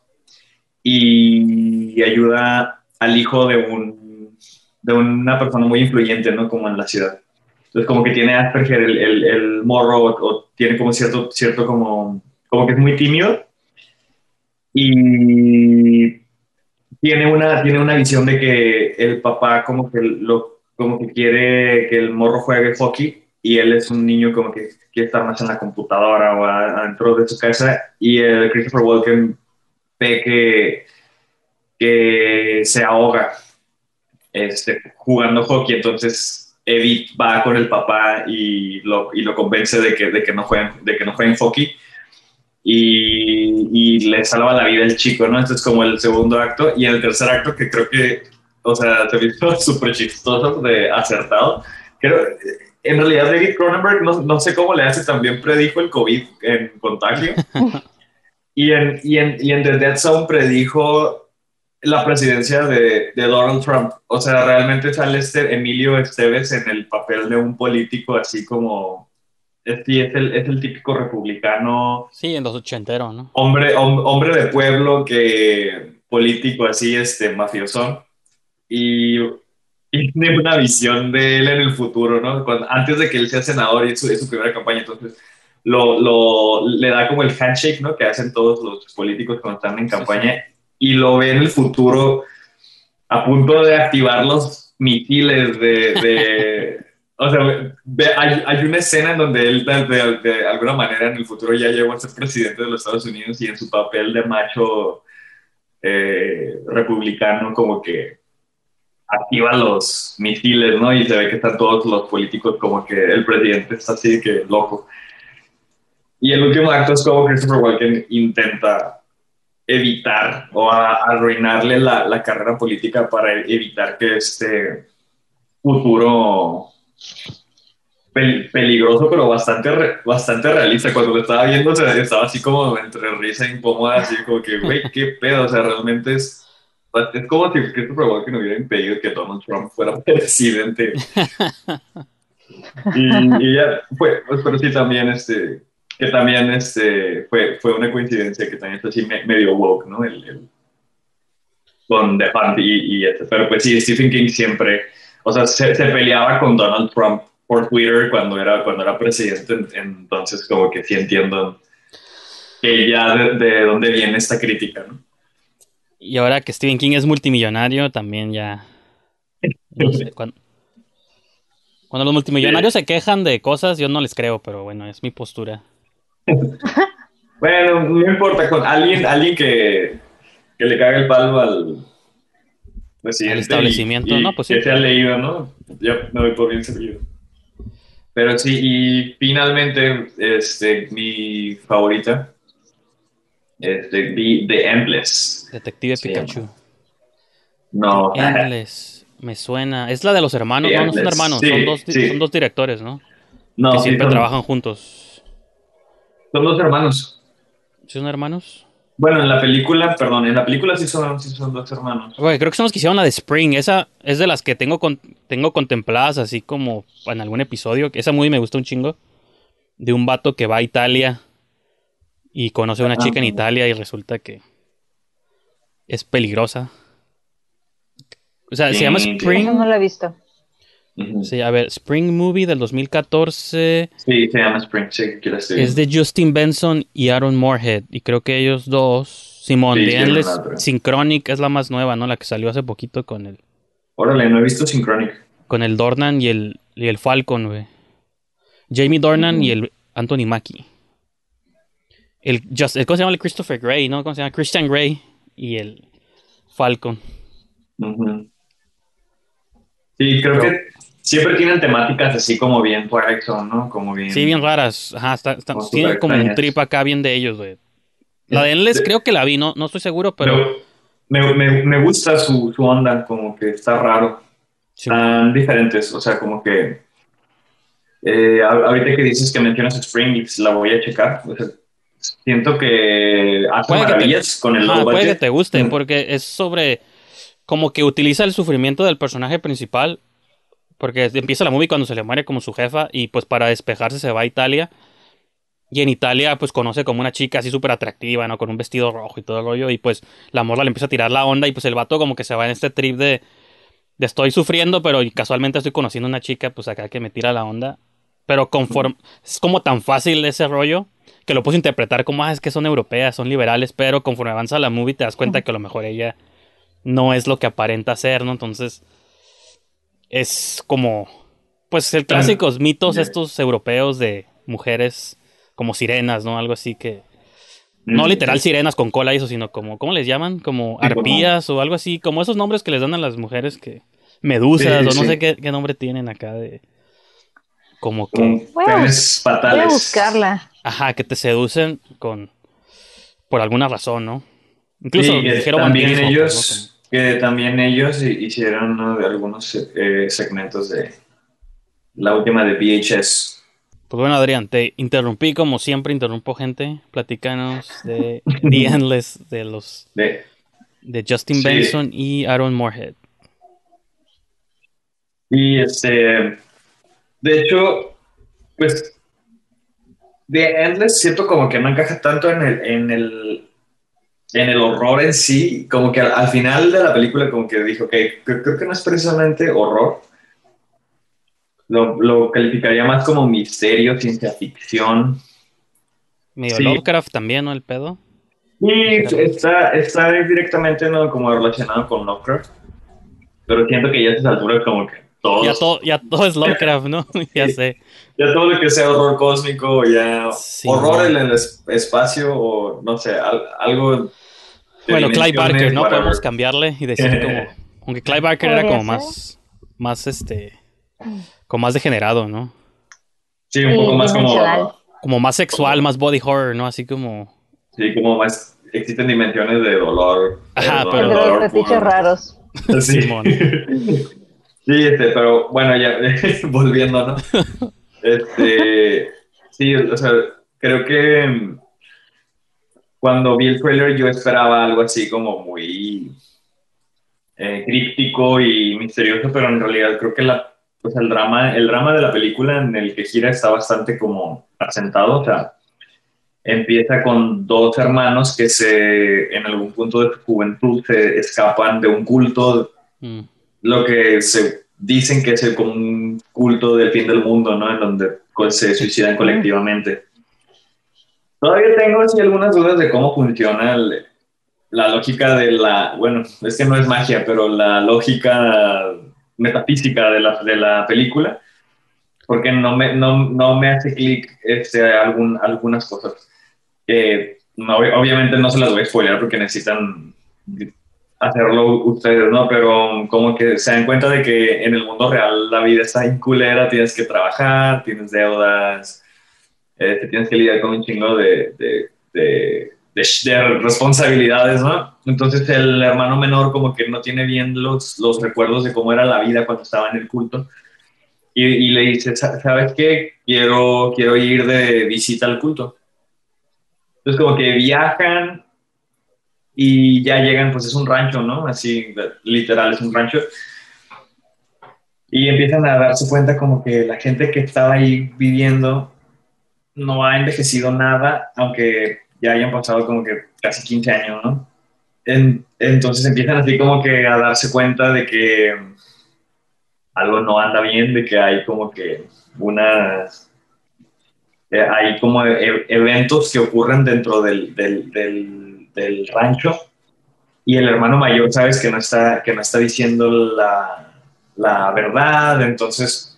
y ayuda al hijo de, un, de una persona muy influyente, ¿no? Como en la ciudad. Entonces como que tiene Asperger el, el, morro o, tiene como cierto, cierto como, como que es muy tímido y tiene una, tiene una visión de que el papá como que, lo, como que quiere que el morro juegue hockey y él es un niño como que quiere estar más en la computadora o adentro de su casa y el Christopher Walken ve que, que se ahoga este, jugando hockey, entonces Edith va con el papá y lo, y lo convence de que, de que no jueguen, de no hockey y, y, le salva la vida el chico, ¿no? Este es como el segundo acto. Y el tercer acto, que creo que, o sea, se visto súper chistoso, de acertado. Creo, en realidad, David Cronenberg, no, no, sé cómo le hace, también predijo el COVID en contagio. y, en, y, en, y en The Dead Zone predijo la presidencia de, de, Donald Trump. O sea, realmente sale este Emilio Esteves en el papel de un político así como Sí, es el, es el típico republicano. Sí, en los ochenteros, ¿no? Hombre, hombre de pueblo que político así, este, mafioso. Y tiene una visión de él en el futuro, ¿no? antes de que él sea senador y es su, primera campaña, entonces lo, lo, le da como el handshake, ¿no? Que hacen todos los políticos cuando están en campaña y lo ve en el futuro a punto de activar los misiles de... o sea, hay, hay, una escena en donde él de, alguna manera en el futuro ya llegó a ser presidente de los Estados Unidos y en su papel de macho eh, republicano como que activa los misiles, ¿no? Y se ve que están todos los políticos como que el presidente está así que loco. Y el último acto es como Christopher Walken intenta evitar o arruinarle la, la, carrera política para evitar que este futuro peligroso, pero bastante, bastante realista. Cuando lo estaba viendo, estaba así como entre risa e incómoda, así como que, güey, qué pedo, o sea, realmente es, es como si Christopher no hubiera impedido que Donald Trump fuera presidente. y, ya, fue, pues, pero sí también, este, que también este, fue, fue una coincidencia que también está así medio woke, ¿no? El, con The Hunt y, y este. Pero pues sí, Stephen King siempre, o sea, se, se, peleaba con Donald Trump por Twitter cuando era, cuando era presidente, entonces como que sí entiendo que ya de, de dónde viene esta crítica, ¿no? Y ahora que Stephen King es multimillonario, también ya... No sé, cuando, cuando los multimillonarios se quejan de cosas, yo no les creo, pero bueno, es mi postura. bueno, no importa, con alguien, alguien que, que le cague el palo al presidente. establecimiento, ¿no? Pues Que se ha leído, ¿no? Yo me voy por bien servido. Pero sí, y finalmente, este, mi favorita, este, The, Endless. Detective Pikachu. No. Endless. Me suena. Es la de los hermanos. no, no son hermanos. son, dos, son dos directores, ¿no? No. Que siempre trabajan juntos. Son dos hermanos. ¿Son hermanos? Bueno, en la película, perdón, en la película sí son, son dos hermanos. creo que son los que hicieron la de Spring. Esa es de las que tengo, tengo contempladas así como en algún episodio. Esa muy me gusta un chingo. De un vato que va a Italia y conoce a una chica en Italia y resulta que es peligrosa. O sea, se llama Spring. no la he visto. Sí, a ver, Spring Movie del 2014. Sí, se llama Spring, sí, Es de Justin Benson y Aaron Moorhead. Y creo que ellos dos. Simón, sí, de Endless Synchronic es la más nueva, ¿no? La que salió hace poquito con el. Órale, no he visto Synchronic. Con el Dornan y el, y el Falcon, güey. Jamie Dornan y el Anthony Mackie. El, just, ¿Cómo se llama el Christopher Gray, no? ¿Cómo se llama? Christian Gray y el Falcon. Sí, creo que siempre tienen temáticas así como bien Twilight ¿no? Como bien. Sí, bien raras. Ajá, está, tienen como un trip acá bien de ellos, güey. La de Endless creo que la vi, no, no estoy seguro, pero. me, me, me, gusta su, su, onda, como que está raro. Están diferentes, o sea, como que. Eh, ahorita que dices que mencionas Spring, la voy a checar. siento que hace maravillas con el logo Puede que te guste, porque es sobre. Como que utiliza el sufrimiento del personaje principal porque empieza la movie cuando se le muere como su jefa y pues para despejarse se va a Italia. Y en Italia pues conoce como una chica así súper atractiva, ¿no? Con un vestido rojo y todo el rollo. Y pues la morra le empieza a tirar la onda y pues el vato como que se va en este trip de... de estoy sufriendo, pero casualmente estoy conociendo a una chica pues acá que me tira la onda. Pero conforme... Es como tan fácil ese rollo que lo puedo interpretar como, ah, es que son europeas, son liberales, pero conforme avanza la movie te das cuenta que a lo mejor ella no es lo que aparenta ser, ¿no? Entonces es como, pues el clásicos mitos estos europeos de mujeres como sirenas, ¿no? Algo así que... No mm, literal sirenas con cola y eso, sino como, ¿cómo les llaman? Como arpías o algo así, como esos nombres que les dan a las mujeres que... Medusas o no sé qué, nombre tienen acá de... Como que... Voy a, buscarla. Ajá, que te seducen con... Por alguna razón, ¿no? Incluso dijeron también ellos que también ellos hicieron algunos eh, segmentos de la última de VHS. Pues bueno, Adrián, te interrumpí como siempre, interrumpo gente. Platícanos de The Endless de los de, Justin Benson y Aaron Moorhead. Y este, de hecho, pues The Endless siento como que no encaja tanto en el, en el en el horror en sí, como que al, final de la película como que dijo, ok, creo, que no es precisamente horror, lo, lo, calificaría más como misterio, ciencia ficción. Medio Lovecraft también, ¿no? El pedo. Sí, está, está directamente ¿no? como relacionado con Lovecraft, pero siento que ya a esa altura como que todo... Ya todo, ya todo es Lovecraft, ¿no? ya sé. Ya todo lo que sea horror cósmico, ya horror en el espacio o no sé, algo bueno, Clive Barker, ¿no? Podemos cambiarle y decir como. Aunque Clive Barker era como más. Más este. Como más degenerado, ¿no? Sí, un poco más como. Como más sexual, más body horror, ¿no? Así como. Sí, como más. Existen dimensiones de dolor. Ajá, pero. De los fetiches raros. Sí. sí, este, pero bueno, ya volviendo, ¿no? Este. Sí, o sea, creo que cuando vi el trailer yo esperaba algo así como muy eh, críptico y misterioso, pero en realidad creo que la, pues el, drama, el drama de la película en el que gira está bastante como asentado, o sea, empieza con dos hermanos que se, en algún punto de su juventud se escapan de un culto, mm. lo que se dicen que es como un culto del fin del mundo, ¿no? En donde se suicidan colectivamente. Todavía tengo así algunas dudas de cómo funciona la lógica de la, bueno, es que no es magia, pero la lógica metafísica de la, de la película, porque no me, no, no me hace clic este, algún, algunas cosas. no, obviamente no se las voy a spoiler porque necesitan hacerlo ustedes, ¿no? Pero como que se dan cuenta de que en el mundo real la vida está inculera, tienes que trabajar, tienes deudas, te tienes que lidiar con un chingo de, de, de, responsabilidades, ¿no? Entonces el hermano menor como que no tiene bien los, los recuerdos de cómo era la vida cuando estaba en el culto. Y, y, le dice, ¿sabes qué? Quiero, quiero ir de visita al culto. Entonces como que viajan y ya llegan, pues es un rancho, ¿no? Así, literal, es un rancho. Y empiezan a darse cuenta como que la gente que estaba ahí viviendo no ha envejecido nada, aunque ya hayan pasado como que casi 15 años, ¿no? entonces empiezan así como que a darse cuenta de que algo no anda bien, de que hay como que unas... Eh, hay como e, eventos que ocurren dentro del, del, del, rancho y el hermano mayor sabes que no está, que no está diciendo la, la verdad, entonces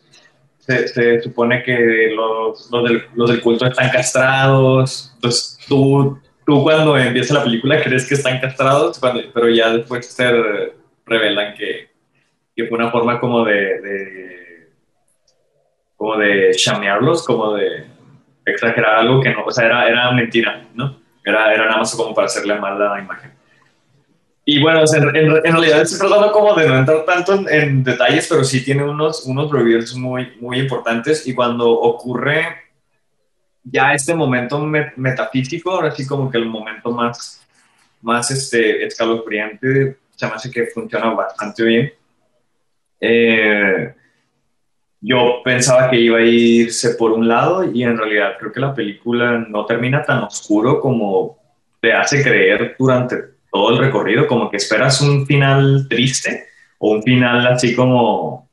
se, supone que los, los, del, los, del, culto están castrados. Entonces tú, tú cuando empieza la película crees que están castrados, pero ya después se revelan que, que fue una forma como de, de como de chamearlos, como de exagerar algo que no, o sea, era, era mentira, ¿no? Era, era nada más como para hacerle mal la imagen. Y bueno, en, realidad estoy tratando como de no entrar tanto en, detalles, pero sí tiene unos, unos reveals muy, muy importantes y cuando ocurre ya este momento metafísico, ahora sí como que el momento más, más este, escalofriante, se me hace que funciona bastante bien. Eh, yo pensaba que iba a irse por un lado y en realidad creo que la película no termina tan oscuro como te hace creer durante todo el recorrido, como que esperas un final triste o un final así como,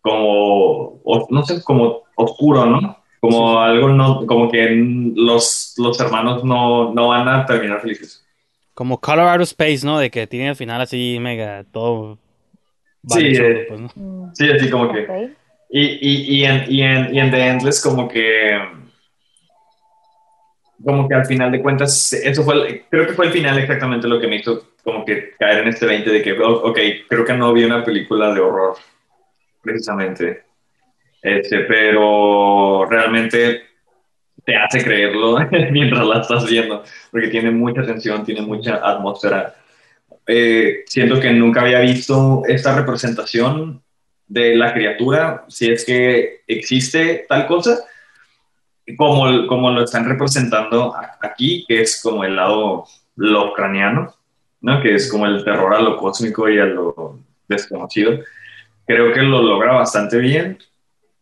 como, no sé, como oscuro, ¿no? Como algo, no, como que los, los hermanos no, no van a terminar felices. Como Colorado Space, ¿no? De que tiene el final así mega todo. sí, eh, pues, sí, así como que. Y, y, y, en, y, en, y en The Endless, como que como que al final de cuentas, eso fue, creo que fue el final exactamente lo que me hizo como que caer en este 20 de que, oh, ok, creo que no vi una película de horror, precisamente. Este, pero realmente te hace creerlo mientras la estás viendo, porque tiene mucha tensión, tiene mucha atmósfera. Eh, siento que nunca había visto esta representación de la criatura, si es que existe tal cosa, como, como lo están representando aquí, que es como el lado lo ucraniano, ¿no? que es como el terror a lo cósmico y a lo desconocido, creo que lo logra bastante bien,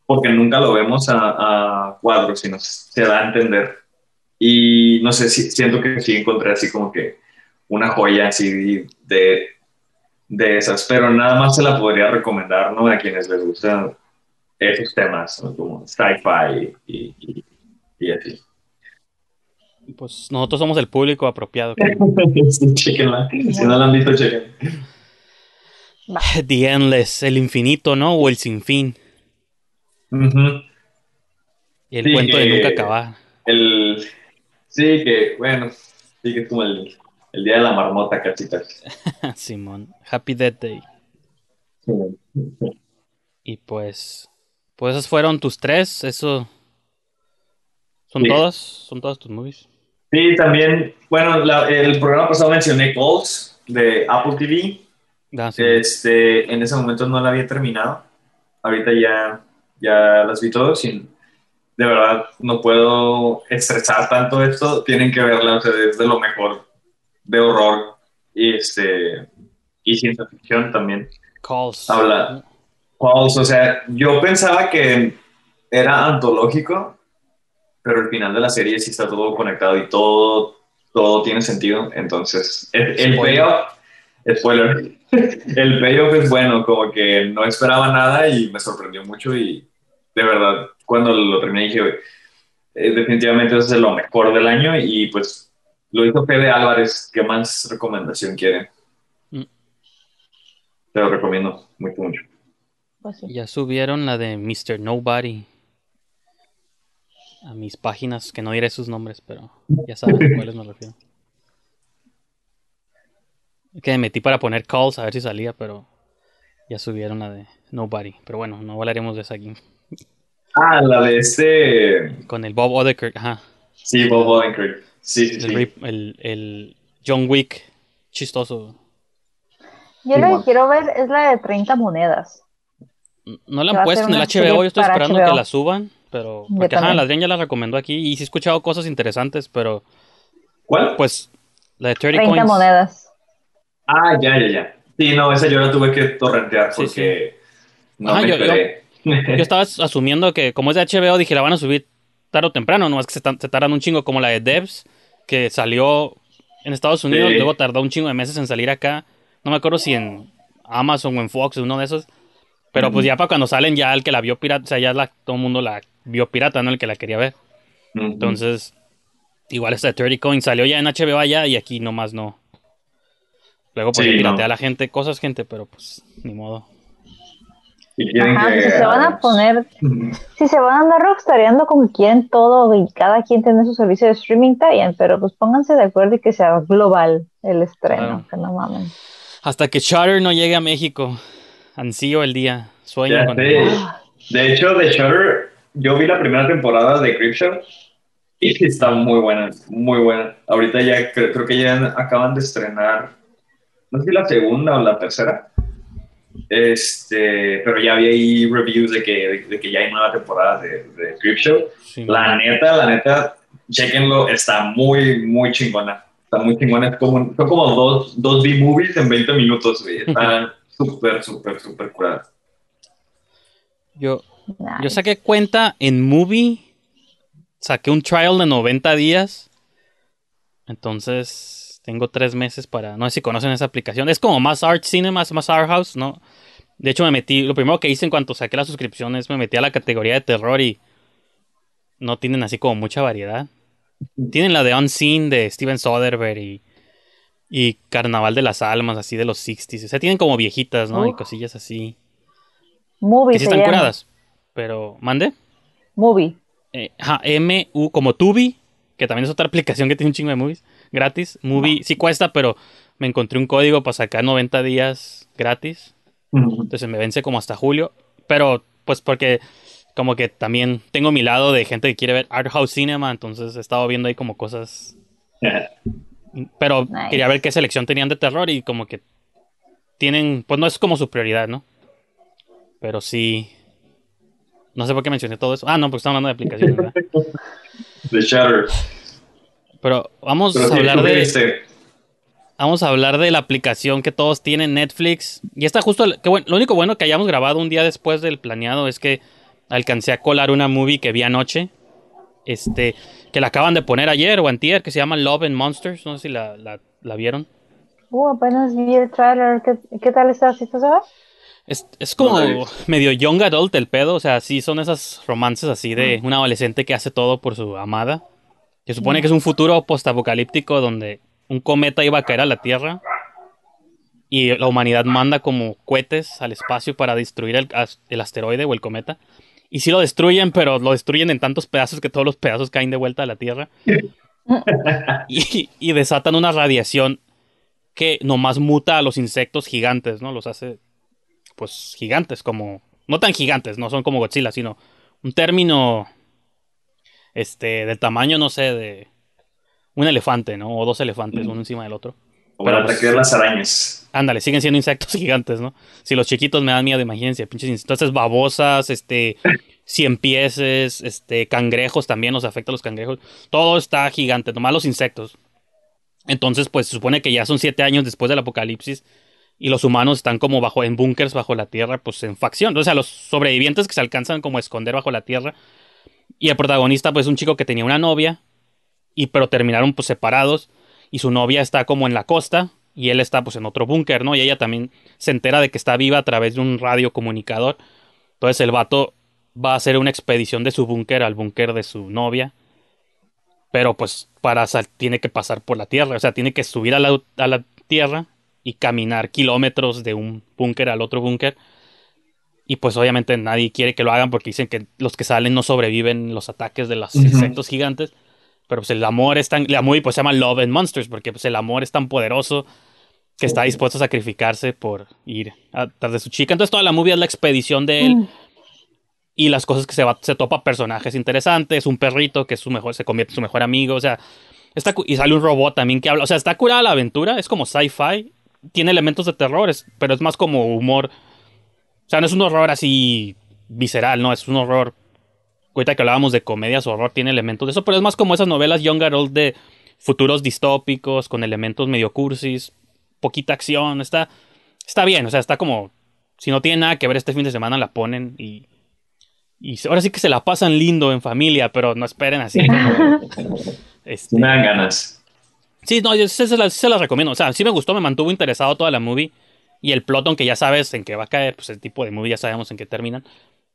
porque nunca lo vemos a, a cuadros, sino se da a entender. Y no sé, si, siento que sí encontré así como que una joya así de, de esas, pero nada más se la podría recomendar, ¿no? A quienes les gustan esos temas, como sci-fi y, y, así. Pues nosotros somos el público apropiado. sí, chequenla. Si no la han visto, chequen. The Endless, el infinito, ¿no? O el sinfín. El cuento de nunca acabar. El, sí, que bueno, sí que es como el, el día de la marmota casi Simón, Happy Death Day. Y pues, pues esos fueron tus tres, eso... ¿Son todas? ¿Son todas tus movies? Sí, también, bueno, el programa pasado mencioné Calls de Apple TV. Ah, este, en ese momento no la había terminado. Ahorita ya, ya las vi todas sin, de verdad no puedo estresar tanto esto. Tienen que verla, o sea, es de lo mejor de horror y, este, y ciencia ficción también. Calls. Habla. Calls, o sea, yo pensaba que era antológico, pero al final de la serie sí está todo conectado y todo, todo tiene sentido. Entonces, el, el payoff, spoiler, el payoff es bueno, como que no esperaba nada y me sorprendió mucho y de verdad, cuando lo terminé dije, eh, definitivamente es lo mejor del año y pues lo hizo Fede Álvarez. ¿Qué más recomendación quieren? Mm. Te lo recomiendo mucho, mucho. Pues ya subieron la de Mr. Nobody a mis páginas, que no diré sus nombres, pero ya saben a cuáles me refiero. Que me metí para poner calls a ver si salía, pero ya subieron la de Nobody. Pero bueno, no hablaremos de esa aquí. Ah, la de este. Con el Bob Odenkirk, ajá. Sí, Bob Odenkirk. Sí, sí, el, sí. El, John Wick chistoso. Yo lo que quiero ver es la de 30 monedas. No la han puesto en el HBO, yo estoy esperando que la suban, pero porque ajá, la Adrián ya la recomendó aquí y sí he escuchado cosas interesantes, pero ¿Cuál? Pues la de 30, 30 monedas. Ah, ya, ya, ya. Sí, no, esa yo la tuve que torrentear porque no me yo, yo estaba asumiendo que como es de HBO, dije, la van a subir tarde o temprano, no es que se, tardan un chingo como la de Devs, que salió en Estados Unidos, luego tardó un chingo de meses en salir acá. No me acuerdo si en Amazon o en Fox, uno de esos. Pero pues ya para cuando salen, ya el que la vio pirata, o sea, ya la, todo el mundo la vio pirata, ¿no? El que la quería ver. Entonces, igual esta de 30 Coins salió ya en HBO allá y aquí nomás no. Luego pues piratea a la gente, cosas gente, pero pues ni modo. Si, se van a poner, si se van a andar rockstareando como quieren todo y cada quien tiene su servicio de streaming, está bien, pero pues pónganse de acuerdo y que sea global el estreno, que no mamen. Hasta que Shutter no llegue a México, ansío el día, sueño con de, de hecho, de Shutter, yo vi la primera temporada de Creepshow y está muy buena, muy buena. Ahorita ya creo que ya acaban de estrenar, no sé si la segunda o la tercera este, pero ya había ahí reviews de que, de, que ya hay nueva temporada de, de Show. La neta, la neta, chequenlo, está muy, muy chingona. Está muy chingona. como, son como dos, dos B-movies en 20 minutos, güey. Están súper, súper, súper curadas. Yo, yo saqué cuenta en Movie. Saqué un trial de 90 días. Entonces, tengo tres meses para. No sé si conocen esa aplicación. Es como más Art Cinema, más Art House, ¿no? De hecho, me metí. Lo primero que hice en cuanto saqué la suscripción es me metí a la categoría de terror y. No tienen así como mucha variedad. Tienen la de Unseen de Steven Soderbergh y. Y Carnaval de las Almas, así de los 60s. O sea, tienen como viejitas, ¿no? Y cosillas así. Movie. Que sí están curadas. Pero. ¿Mande? Movie. Eh, M-U, como Tubi, que también es otra aplicación que tiene un chingo de movies gratis. Movie sí cuesta, pero me encontré un código para sacar 90 días gratis. Entonces me vence como hasta julio. Pero pues porque como que también tengo mi lado de gente que quiere ver Art House Cinema, entonces he estado viendo ahí como cosas. Pero quería ver qué selección tenían de terror y como que tienen, pues no es como su prioridad, ¿no? Pero sí. No sé por qué mencioné todo eso. Ah, no, porque estamos hablando de aplicaciones, ¿verdad? The Shatter. Pero vamos a hablar de. Vamos a hablar de la aplicación que todos tienen, Netflix. Y está justo. Que bueno, lo único bueno que hayamos grabado un día después del planeado es que alcancé a colar una movie que vi anoche. Este. Que la acaban de poner ayer o antier, que se llama Love and Monsters. No sé si la, la, vieron. Uh, apenas vi el trailer. ¿Qué, tal está? ¿Sí está es, es como medio young adult el pedo, o sea, sí son esas romances así de un adolescente que hace todo por su amada. Se supone que es un futuro postapocalíptico donde un cometa iba a caer a la Tierra y la humanidad manda como cohetes al espacio para destruir el, el asteroide o el cometa. Y sí lo destruyen, pero lo destruyen en tantos pedazos que todos los pedazos caen de vuelta a la Tierra. y, y, desatan una radiación que nomás muta a los insectos gigantes, ¿no? Los hace pues gigantes, como, no tan gigantes, no son como Godzilla, sino un término, este, del tamaño, no sé, de un elefante, ¿no? O dos elefantes, uno encima del otro. O el ataque de las arañas. Ándale, siguen siendo insectos gigantes, ¿no? Si los chiquitos me dan miedo, imagínense, pinches Entonces, babosas, este, cien pieses, este, cangrejos también nos afecta a los cangrejos. Todo está gigante, nomás los insectos. Entonces, pues se supone que ya son siete años después del apocalipsis y los humanos están como bajo en búnkers bajo la tierra, pues en facción. O sea, los sobrevivientes que se alcanzan como a esconder bajo la tierra. Y el protagonista, pues, es un chico que tenía una novia, y pero terminaron pues separados, y su novia está como en la costa, y él está pues en otro búnker, ¿no? Y ella también se entera de que está viva a través de un radio comunicador. Entonces el vato va a hacer una expedición de su búnker al búnker de su novia. Pero pues para tiene que pasar por la tierra, o sea, tiene que subir a la, a la tierra y caminar kilómetros de un búnker al otro búnker. Y pues obviamente nadie quiere que lo hagan porque dicen que los que salen no sobreviven los ataques de los insectos gigantes. Pero pues el amor es tan... El amor pues se llama Love and Monsters porque pues el amor es tan poderoso que está dispuesto a sacrificarse por ir atrás de su chica. Entonces toda la movie es la expedición de él. Mm. Y las cosas que se, va, se topa personajes interesantes, un perrito que es su mejor, se convierte en su mejor amigo, o sea, está, y sale un robot también que habla, o sea, está curada la aventura, es como sci-fi, tiene elementos de terror, pero es más como humor. O sea, no es un horror así visceral, no, es un horror. Ahorita que hablábamos de comedias, horror tiene elementos de eso, pero es más como esas novelas young adult de futuros distópicos con elementos medio cursis, poquita acción, está está bien, o sea, está como si no tiene nada que ver este fin de semana la ponen y y ahora sí que se la pasan lindo en familia, pero no esperen así este, me dan ganas. Sí, no, yo se, las, recomiendo. O sea, sí me gustó, me mantuvo interesado toda la movie. Y el plot, aunque ya sabes en qué va a caer, pues el tipo de movie ya sabemos en qué terminan.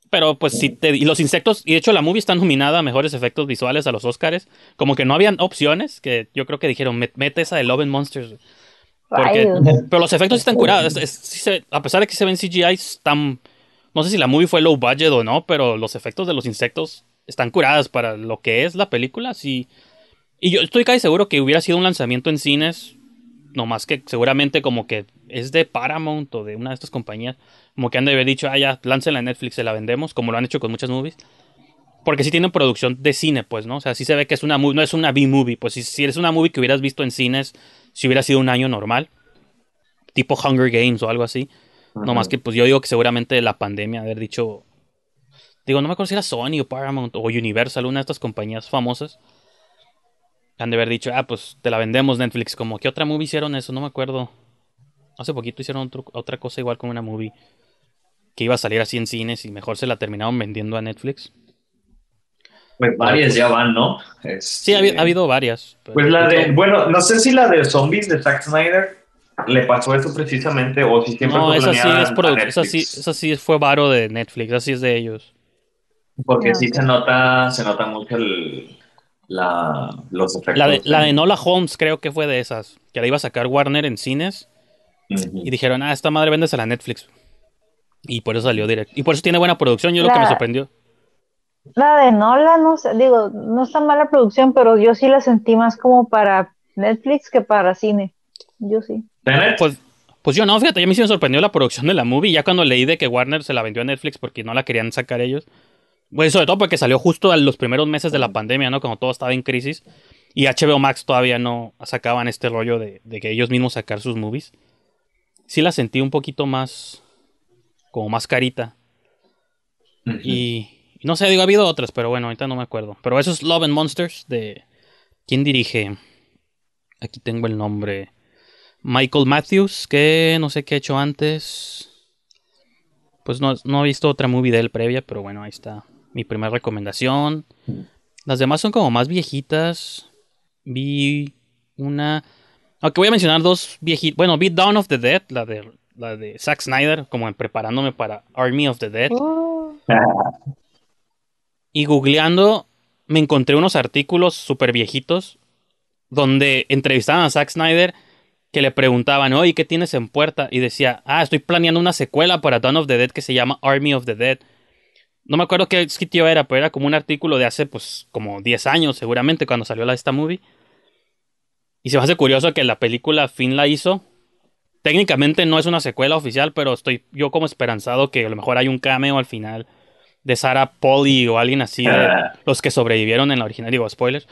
Pero pues sí, te, y los insectos, y de hecho la movie está nominada a mejores efectos visuales a los Oscars. Como que no habían opciones, que yo creo que dijeron, mete esa de Love and Monsters. pero los efectos están curados. a pesar de que se ven CGI, están... No sé si la movie fue low budget o no, pero los efectos de los insectos están curados para lo que es la película. Sí, y yo estoy casi seguro que hubiera sido un lanzamiento en cines, no más que seguramente como que es de Paramount o de una de estas compañías, como que han de haber dicho, ah, ya, láncenla en Netflix, se la vendemos, como lo han hecho con muchas movies. Porque sí tienen producción de cine, pues, ¿no? O sea, sí se ve que es una no es una B-movie, pues si, si es una movie que hubieras visto en cines, si hubiera sido un año normal, tipo Hunger Games o algo así. No más que, pues yo digo que seguramente la pandemia, haber dicho, digo, no me acuerdo si era Sony o Paramount o Universal, una de estas compañías famosas han de haber dicho, ah, pues te la vendemos Netflix. Como, ¿qué otra movie hicieron eso? No me acuerdo. Hace poquito hicieron otra cosa igual con una movie que iba a salir así en cines y mejor se la terminaron vendiendo a Netflix. Pues varias ya van, ¿no? Sí, ha, habido varias. Pues la de, bueno, no sé si la de zombies de Zack Snyder le pasó eso precisamente o si siempre no, esa sí es esa sí, esa sí fue varo de Netflix, así es de ellos. Porque sí se nota, se nota mucho el, la, los efectos. La de, la de Nola Holmes creo que fue de esas, que la iba a sacar Warner en cines y dijeron, ah, esta madre vendes a la Netflix. Y por eso salió directo. Y por eso tiene buena producción, yo lo que me sorprendió. La de Nola, no sé, digo, no está mala producción, pero yo sí la sentí más como para Netflix que para cine. Yo sí. Pues, pues yo no, fíjate, ya me sorprendió la producción de la movie. Ya cuando leí de que Warner se la vendió a Netflix porque no la querían sacar ellos, bueno, sobre todo porque salió justo en los primeros meses de la pandemia, ¿no? Cuando todo estaba en crisis. Y HBO Max todavía no sacaban este rollo de, que ellos mismos sacar sus movies. Sí la sentí un poquito más. como más carita. Y. No sé, digo, ha habido otras, pero bueno, ahorita no me acuerdo. Pero eso es Love and Monsters de. ¿Quién dirige? Aquí tengo el nombre. Michael Matthews, que no sé qué ha hecho antes. Pues no, no he visto otra movie de él previa, pero bueno, ahí está mi primera recomendación. Las demás son como más viejitas. Vi una Aunque voy a mencionar dos viejitas. Bueno, vi Dawn of the Dead, la de, la de Zack Snyder, como en preparándome para Army of the Dead. Uh, Y googleando, me encontré unos artículos súper viejitos donde entrevistaban a Zack Snyder que le preguntaban, oye, ¿qué tienes en puerta? Y decía, ah, estoy planeando una secuela para Dawn of the Dead que se llama Army of the Dead. No me acuerdo qué sitio era, pero era como un artículo de hace, pues, como 10 años, seguramente, cuando salió la, esta movie. Y se me hace curioso que la película Finn la hizo. Técnicamente no es una secuela oficial, pero estoy yo como esperanzado que a lo mejor hay un cameo al final de Sarah Polly o alguien así de los que sobrevivieron en la original. Digo, spoilers.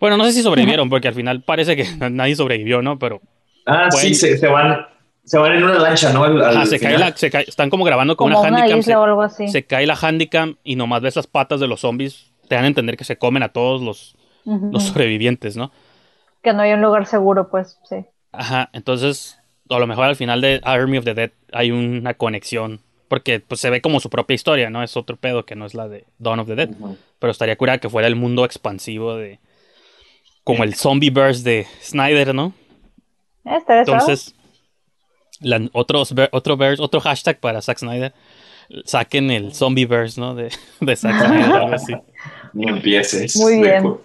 Bueno, no sé si sobrevivieron, porque al final parece que nadie sobrevivió, ¿no? Pero Ah, sí, se, se van, se van en una lancha, ¿no? Al- al ajá, se cae la, se cae- están como grabando con como una una handicam. Se, o algo así. se cae la handicam y nomás ves las patas de los zombies. Te dan a entender que se comen a todos los, los sobrevivientes, ¿no? Que no hay un lugar seguro, pues, sí. Ajá, entonces a lo mejor al final de Army of the Dead hay una conexión. Porque pues se ve como su propia historia, ¿no? Es otro pedo que no es la de Dawn of the Dead. Pero estaría cura que fuera el mundo expansivo de... Como el Zombieverse de Snyder, ¿no? Entonces, la- otros, otro, verse, otro hashtag para Zack Snyder. Saquen el Zombieverse, ¿no? De, de Zack Snyder, algo así. Ni empieces. Muy bien.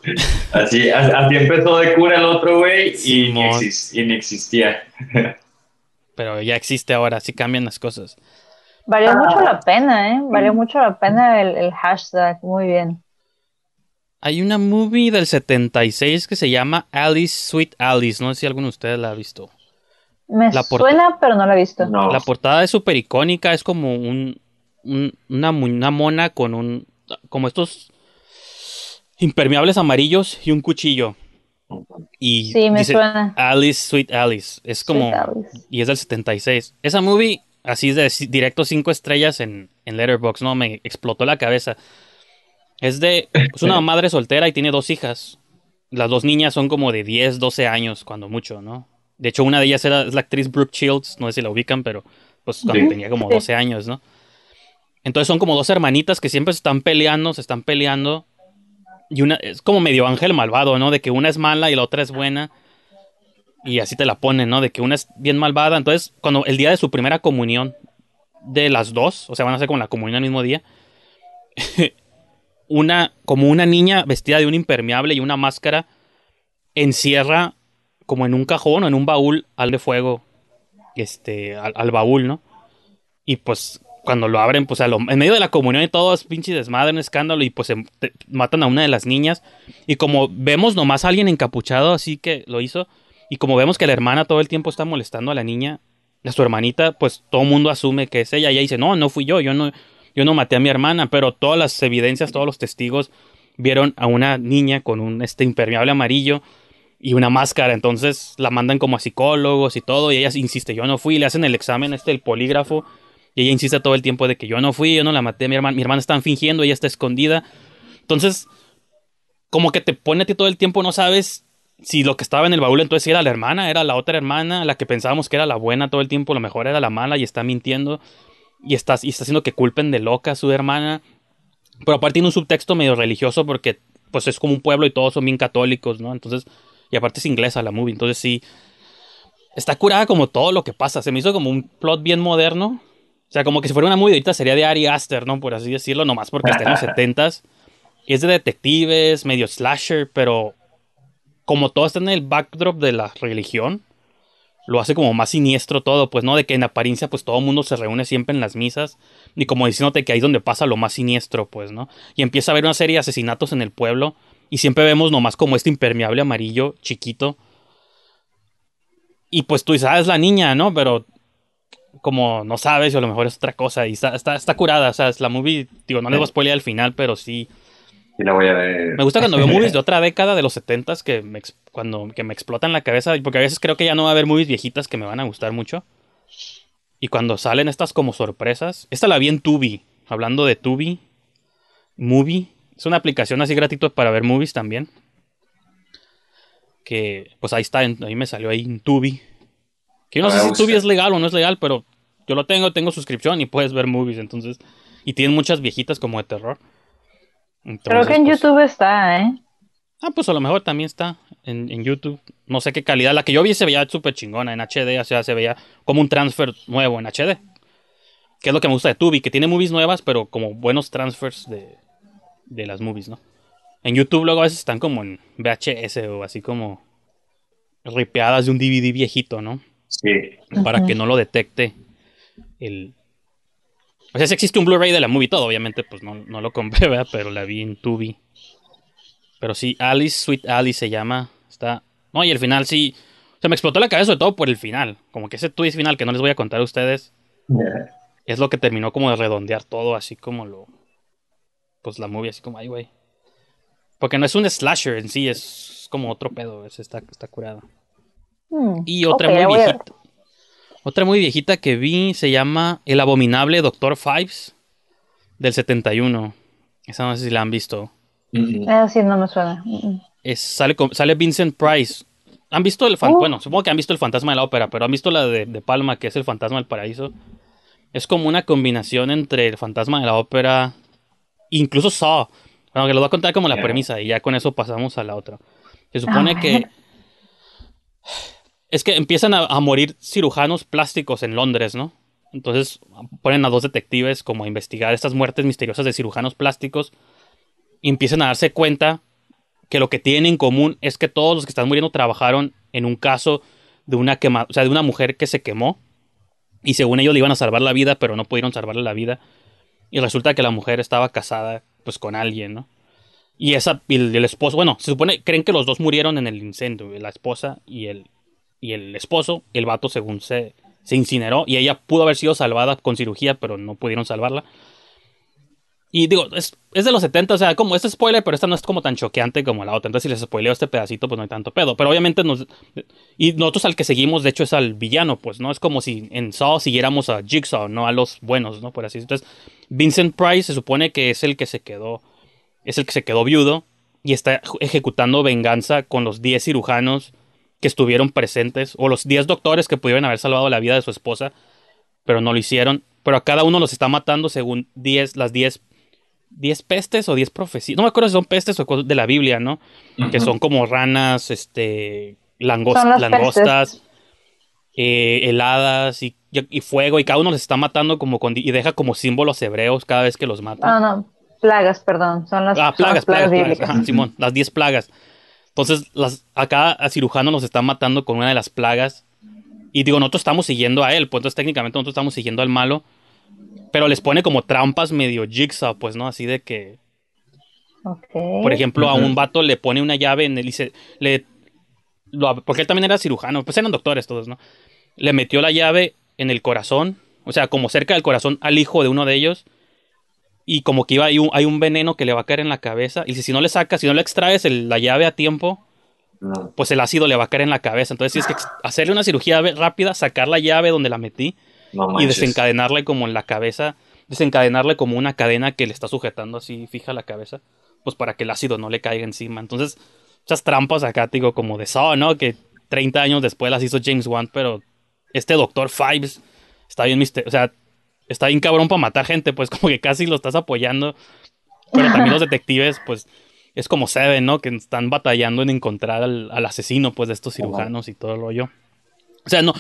Así, a- así empezó de cura el otro güey y, ni y existía. Pero ya existe ahora, así cambian las cosas. Valió mucho la pena, ¿eh? Valió mucho la pena el, el hashtag. Muy bien. Hay una movie del 76 que se llama Alice, Sweet Alice. No sé si alguno de ustedes la ha visto. Me La suena, pero no la he visto. No. La portada es súper icónica, es como un, un- una, una mona con un... como estos impermeables amarillos y un cuchillo. Y Sí, me dice suena. Alice, Sweet Alice. Es como... Alice. Y es del 76. Esa movie, así de directo 5 estrellas en, en Letterboxd, ¿no? Me explotó la cabeza. Es de... Es una madre soltera y tiene dos hijas. Las dos niñas son como de 10, 12 años, cuando mucho, ¿no? De hecho, una de ellas era, es la actriz Brooke Shields, no sé si la ubican, pero pues cuando Sí. tenía como Sí. 12 años, ¿no? Entonces son como dos hermanitas que siempre se están peleando, se están peleando. Y una es como medio ángel malvado, ¿no? De que una es mala y la otra es buena. Y así te la ponen, ¿no? De que una es bien malvada. Entonces, cuando el día de su primera comunión de las dos, o sea, van a hacer como la comunión el mismo día, una, como una niña vestida de un impermeable y una máscara, encierra como en un cajón o en un baúl al de fuego, este, al, baúl, ¿no? Y pues cuando lo abren, pues a lo- en medio de la comunión y todo es pinche desmadre, un escándalo y pues se- matan a una de las niñas. Y como vemos nomás a alguien encapuchado así que lo hizo, y como vemos que la hermana todo el tiempo está molestando a la niña, a su hermanita, pues todo el mundo asume que es ella. Y ella dice, no, no fui yo, yo no, yo no maté a mi hermana, pero todas las evidencias, todos los testigos vieron a una niña con un este impermeable amarillo y una máscara. Entonces la mandan como a psicólogos y todo, y ella insiste, yo no fui, le hacen el examen este, el polígrafo, y ella insiste todo el tiempo de que yo no fui, yo no la maté mi hermana, mi hermana está fingiendo, ella está escondida. Entonces, como que te pone a ti todo el tiempo, no sabes si lo que estaba en el baúl entonces era la hermana, era la otra hermana, la que pensábamos que era la buena todo el tiempo, lo mejor era la mala y está mintiendo y está, y está haciendo que culpen de loca a su hermana. Pero aparte tiene un subtexto medio religioso porque pues es como un pueblo y todos son bien católicos, ¿no? Entonces, y aparte es inglesa la movie, entonces sí, está curada como todo lo que pasa, se me hizo como un plot bien moderno. O sea, como que si fuera una movie ahorita sería de Ari Aster, ¿no? Por así decirlo, nomás porque está en los 70s. Y es de detectives, medio slasher, pero como todo está en el backdrop de la religión, lo hace como más siniestro todo, pues no de que en apariencia pues todo el mundo se reúne siempre en las misas, y como diciéndote que ahí es donde pasa lo más siniestro, pues, ¿no? Y empieza a haber una serie de asesinatos en el pueblo, y siempre vemos nomás como este impermeable amarillo chiquito. Y pues tú dices, ah, es la niña, ¿no? Pero como no sabes, o a lo mejor es otra cosa, y está, está, está curada, o sea, es la movie, digo, no les voy a spoilear al final, pero sí, Y la voy a ver. me gusta cuando veo movies de otra década de los 70s que me, ex- cuando, que me explotan la cabeza, porque a veces creo que ya no va a haber movies viejitas que me van a gustar mucho. Y cuando salen estas como sorpresas, esta la vi en Tubi, hablando de Tubi, Movie, es una aplicación así gratuita para ver movies también. Que pues ahí está, ahí me salió ahí en Tubi. Que yo no Me sé si Tubi gustar. es legal o no es legal, pero yo lo tengo, tengo suscripción y puedes ver movies, entonces. Y tienen muchas viejitas como de terror. Creo que en pues, YouTube está, ¿eh? Ah, pues a lo mejor también está en, en YouTube. No sé qué calidad. La que yo vi se veía súper chingona en HD, o sea, se veía como un transfer nuevo en HD. Que es lo que me gusta de Tubi, que tiene movies nuevas, pero como buenos transfers de, de las movies, ¿no? En YouTube luego a veces están como en VHS o así como ripeadas de un DVD viejito, ¿no? Sí. Para que no lo detecte el... O sea, si existe un Blu-ray de la movie todo, obviamente pues no, no lo compré, ¿verdad? Pero la vi en Tubi. Pero sí, Alice, Sweet Alice se llama. Está... No, y el final sí... Se me explotó la cabeza sobre todo por el final. Como que ese twist final que no les voy a contar a ustedes es lo que terminó como de redondear todo, así como lo. Pues la movie, así como, ay, güey. Porque no es un slasher en sí, es como otro pedo, es, está, está curada. Hmm, Y otra muy viejita. Otra muy viejita que vi se llama El abominable Doctor Fives del 71. Esa no sé si la han visto. Ah, sí, no me suena. Mm, mm. Es, sale, sale Vincent Price. ¿Han visto el fan- Oh. Bueno, supongo que han visto el fantasma de la ópera, pero han visto la de, de Palma, que es el fantasma del paraíso. Es como una combinación entre el fantasma de la ópera, incluso Saw. Bueno, que lo voy a contar como la premisa y ya con eso pasamos a la otra. Se supone A que es que empiezan a, a morir cirujanos plásticos en Londres, ¿no? Entonces ponen a dos detectives como a investigar estas muertes misteriosas de cirujanos plásticos y empiezan a darse cuenta que lo que tienen en común es que todos los que están muriendo trabajaron en un caso de una quema, o sea, de una mujer que se quemó y según ellos le iban a salvar la vida, pero no pudieron salvarle la vida y resulta que la mujer estaba casada pues con alguien, ¿no? Y esa el esposo, bueno, se supone creen que los dos murieron en el incendio, la esposa y el y el esposo, el vato según se se incineró y ella pudo haber sido salvada con cirugía, pero no pudieron salvarla. Y digo, es, es de los 70, o sea, como este spoiler, pero esta no es como tan choqueante como la otra. Entonces, si les spoileo este pedacito, pues no hay tanto pedo. Pero obviamente nos. Y nosotros al que seguimos, de hecho, es al villano, pues, ¿no? Es como si en Saw siguiéramos a Jigsaw, no a los buenos, ¿no? Por así decirlo. Entonces, Vincent Price se supone que es el que se quedó. Es el que se quedó viudo y está ejecutando venganza con los 10 cirujanos que estuvieron presentes, o los 10 doctores que pudieron haber salvado la vida de su esposa, pero no lo hicieron. Pero a cada uno los está matando según 10, las 10 10 pestes o 10 profecías. No me acuerdo si son pestes o cosas de la Biblia, ¿no? Que son como ranas, este, Son langostas, eh, heladas y, y fuego. Y cada uno los está matando como con, y deja como símbolos hebreos cada vez que los mata. Ah, no, plagas, perdón. Son las, Ah, son plagas, las plagas, plagas. bíblicas. Ajá, Simón, las 10 plagas. Entonces, las, acá a cirujano nos está matando con una de las plagas. Y digo, nosotros estamos siguiendo a él, pues entonces técnicamente nosotros estamos siguiendo al malo. Pero les pone como trampas medio jigsaw, pues, ¿no? Así de que, Ok. por ejemplo, a un vato le pone una llave en el. y se- le, lo- porque él también era cirujano, pues eran doctores todos, ¿no? Le metió la llave en el corazón, o sea, como cerca del corazón al hijo de uno de ellos. Y como que iba, hay un, hay un veneno que le va a caer en la cabeza. Y si, si no le sacas, si no le extraes el- la llave a tiempo, No. pues el ácido le va a caer en la cabeza. Entonces tienes que hacerle una cirugía rápida, sacar la llave donde la metí No y desencadenarle como en la cabeza, desencadenarle como una cadena que le está sujetando así fija la cabeza, pues para que el ácido no le caiga encima. Entonces, esas trampas acá, te digo, como de Saw, ¿no? Que 30 años después las hizo James Wan, pero este Doctor Fives está bien mister- o sea, está bien cabrón para matar gente, pues como que casi lo estás apoyando. Pero también los detectives, pues, es como Seven, ¿no? Que están batallando en encontrar al, al asesino, pues, de estos cirujanos y todo el rollo. O sea, no,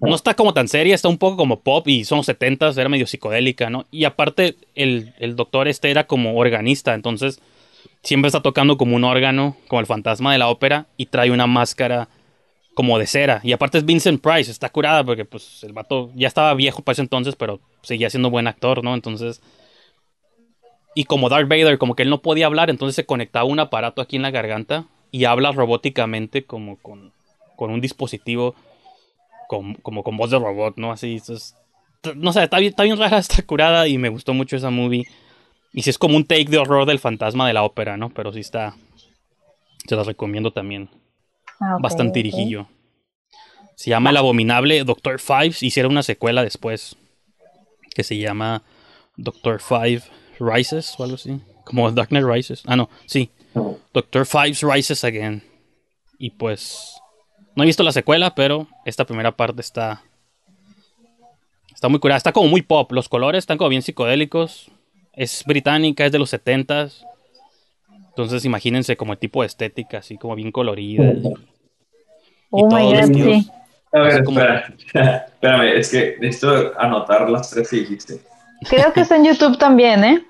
no está como tan seria, está un poco como pop y son los 70 era medio psicodélica, ¿no? Y aparte, el, el doctor este era como organista, entonces siempre está tocando como un órgano, como el fantasma de la ópera, y trae una máscara como de cera. Y aparte es Vincent Price, está curada porque pues el vato ya estaba viejo para ese entonces, pero seguía siendo buen actor, ¿no? Entonces... Y como Darth Vader, como que él no podía hablar, entonces se conectaba un aparato aquí en la garganta y habla robóticamente como con, con un dispositivo con- como con voz de robot, ¿no? Así, entonces, t- no sé, está bien, está bien rara, está curada y me gustó mucho esa movie. Y sí es como un take de horror del fantasma de la ópera, ¿no? Pero sí está, se las recomiendo también. Ah, Bastante irijillo. Se llama El Abominable Doctor Fives. Hicieron una secuela después que se llama Doctor Five Rises o algo así. Como Dark Knight Rises. Ah, no, sí. Doctor Fives Rises Again. Y pues. No he visto la secuela, pero esta primera parte está. Está muy curada. Está como muy pop. Los colores están como bien psicodélicos. Es británica, es de los 70s. Entonces imagínense como el tipo de estética, así como bien colorida. Oh my God, sí. A ver, espera, espérame, es que necesito anotar las tres que dijiste. Creo que está en YouTube también, ¿eh?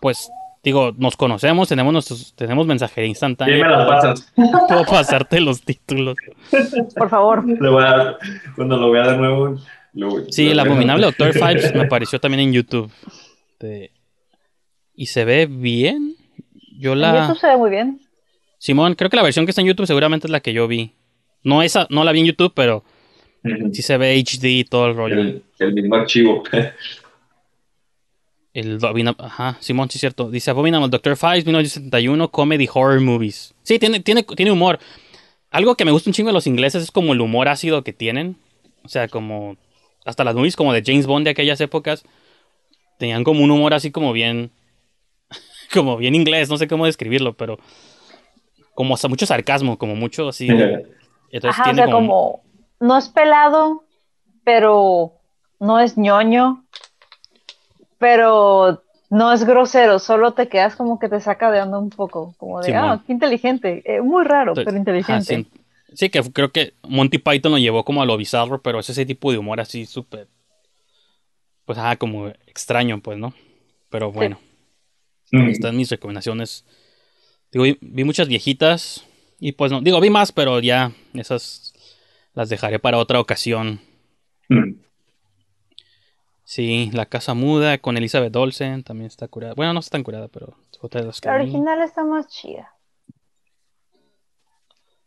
Pues digo, nos conocemos, tenemos nuestros, tenemos mensajería instantánea. ¿Qué me las pasas? Puedo pasarte los títulos. Por favor. Le voy a dar- cuando lo vea de nuevo. lo- Sí, lo el abominable Doctor Fives me apareció también en YouTube. De- Y se ve bien. Yo En la. YouTube se ve muy bien. Simón, creo que la versión que está en YouTube seguramente es la que yo vi. No esa, no la vi en YouTube, pero sí se ve HD y todo el rollo. El, el mismo archivo. El Ajá, Simón, sí es cierto. Dice Abominable Doctor Fives 1971 Comedy Horror Movies. Sí, tiene, tiene, tiene humor. Algo que me gusta un chingo de los ingleses es como el humor ácido que tienen. O sea, como. Hasta las movies como de James Bond de aquellas épocas. Tenían como un humor así como bien. Como bien inglés, no sé cómo describirlo, pero. Como hasta mucho sarcasmo, como mucho así. Entonces Ajá, o tiene sea, como. como no es pelado, pero no es ñoño, pero no es grosero, solo te quedas como que te saca de onda un poco, como de, ah, qué inteligente, Eh, muy raro, Entonces, pero inteligente. ajá, sí, sí, que creo que Monty Python lo llevó como a lo bizarro, pero es ese tipo de humor así súper. Pues ajá, como extraño, pues, ¿no? Pero bueno, Mm. están mis recomendaciones. Digo, vi, vi muchas viejitas. Y pues no, digo, vi más, pero ya esas las dejaré para otra ocasión. Mm. Sí, La Casa Muda con Elizabeth Olsen también está curada. Bueno, no está tan curada, pero es otra de las que La original está más chida.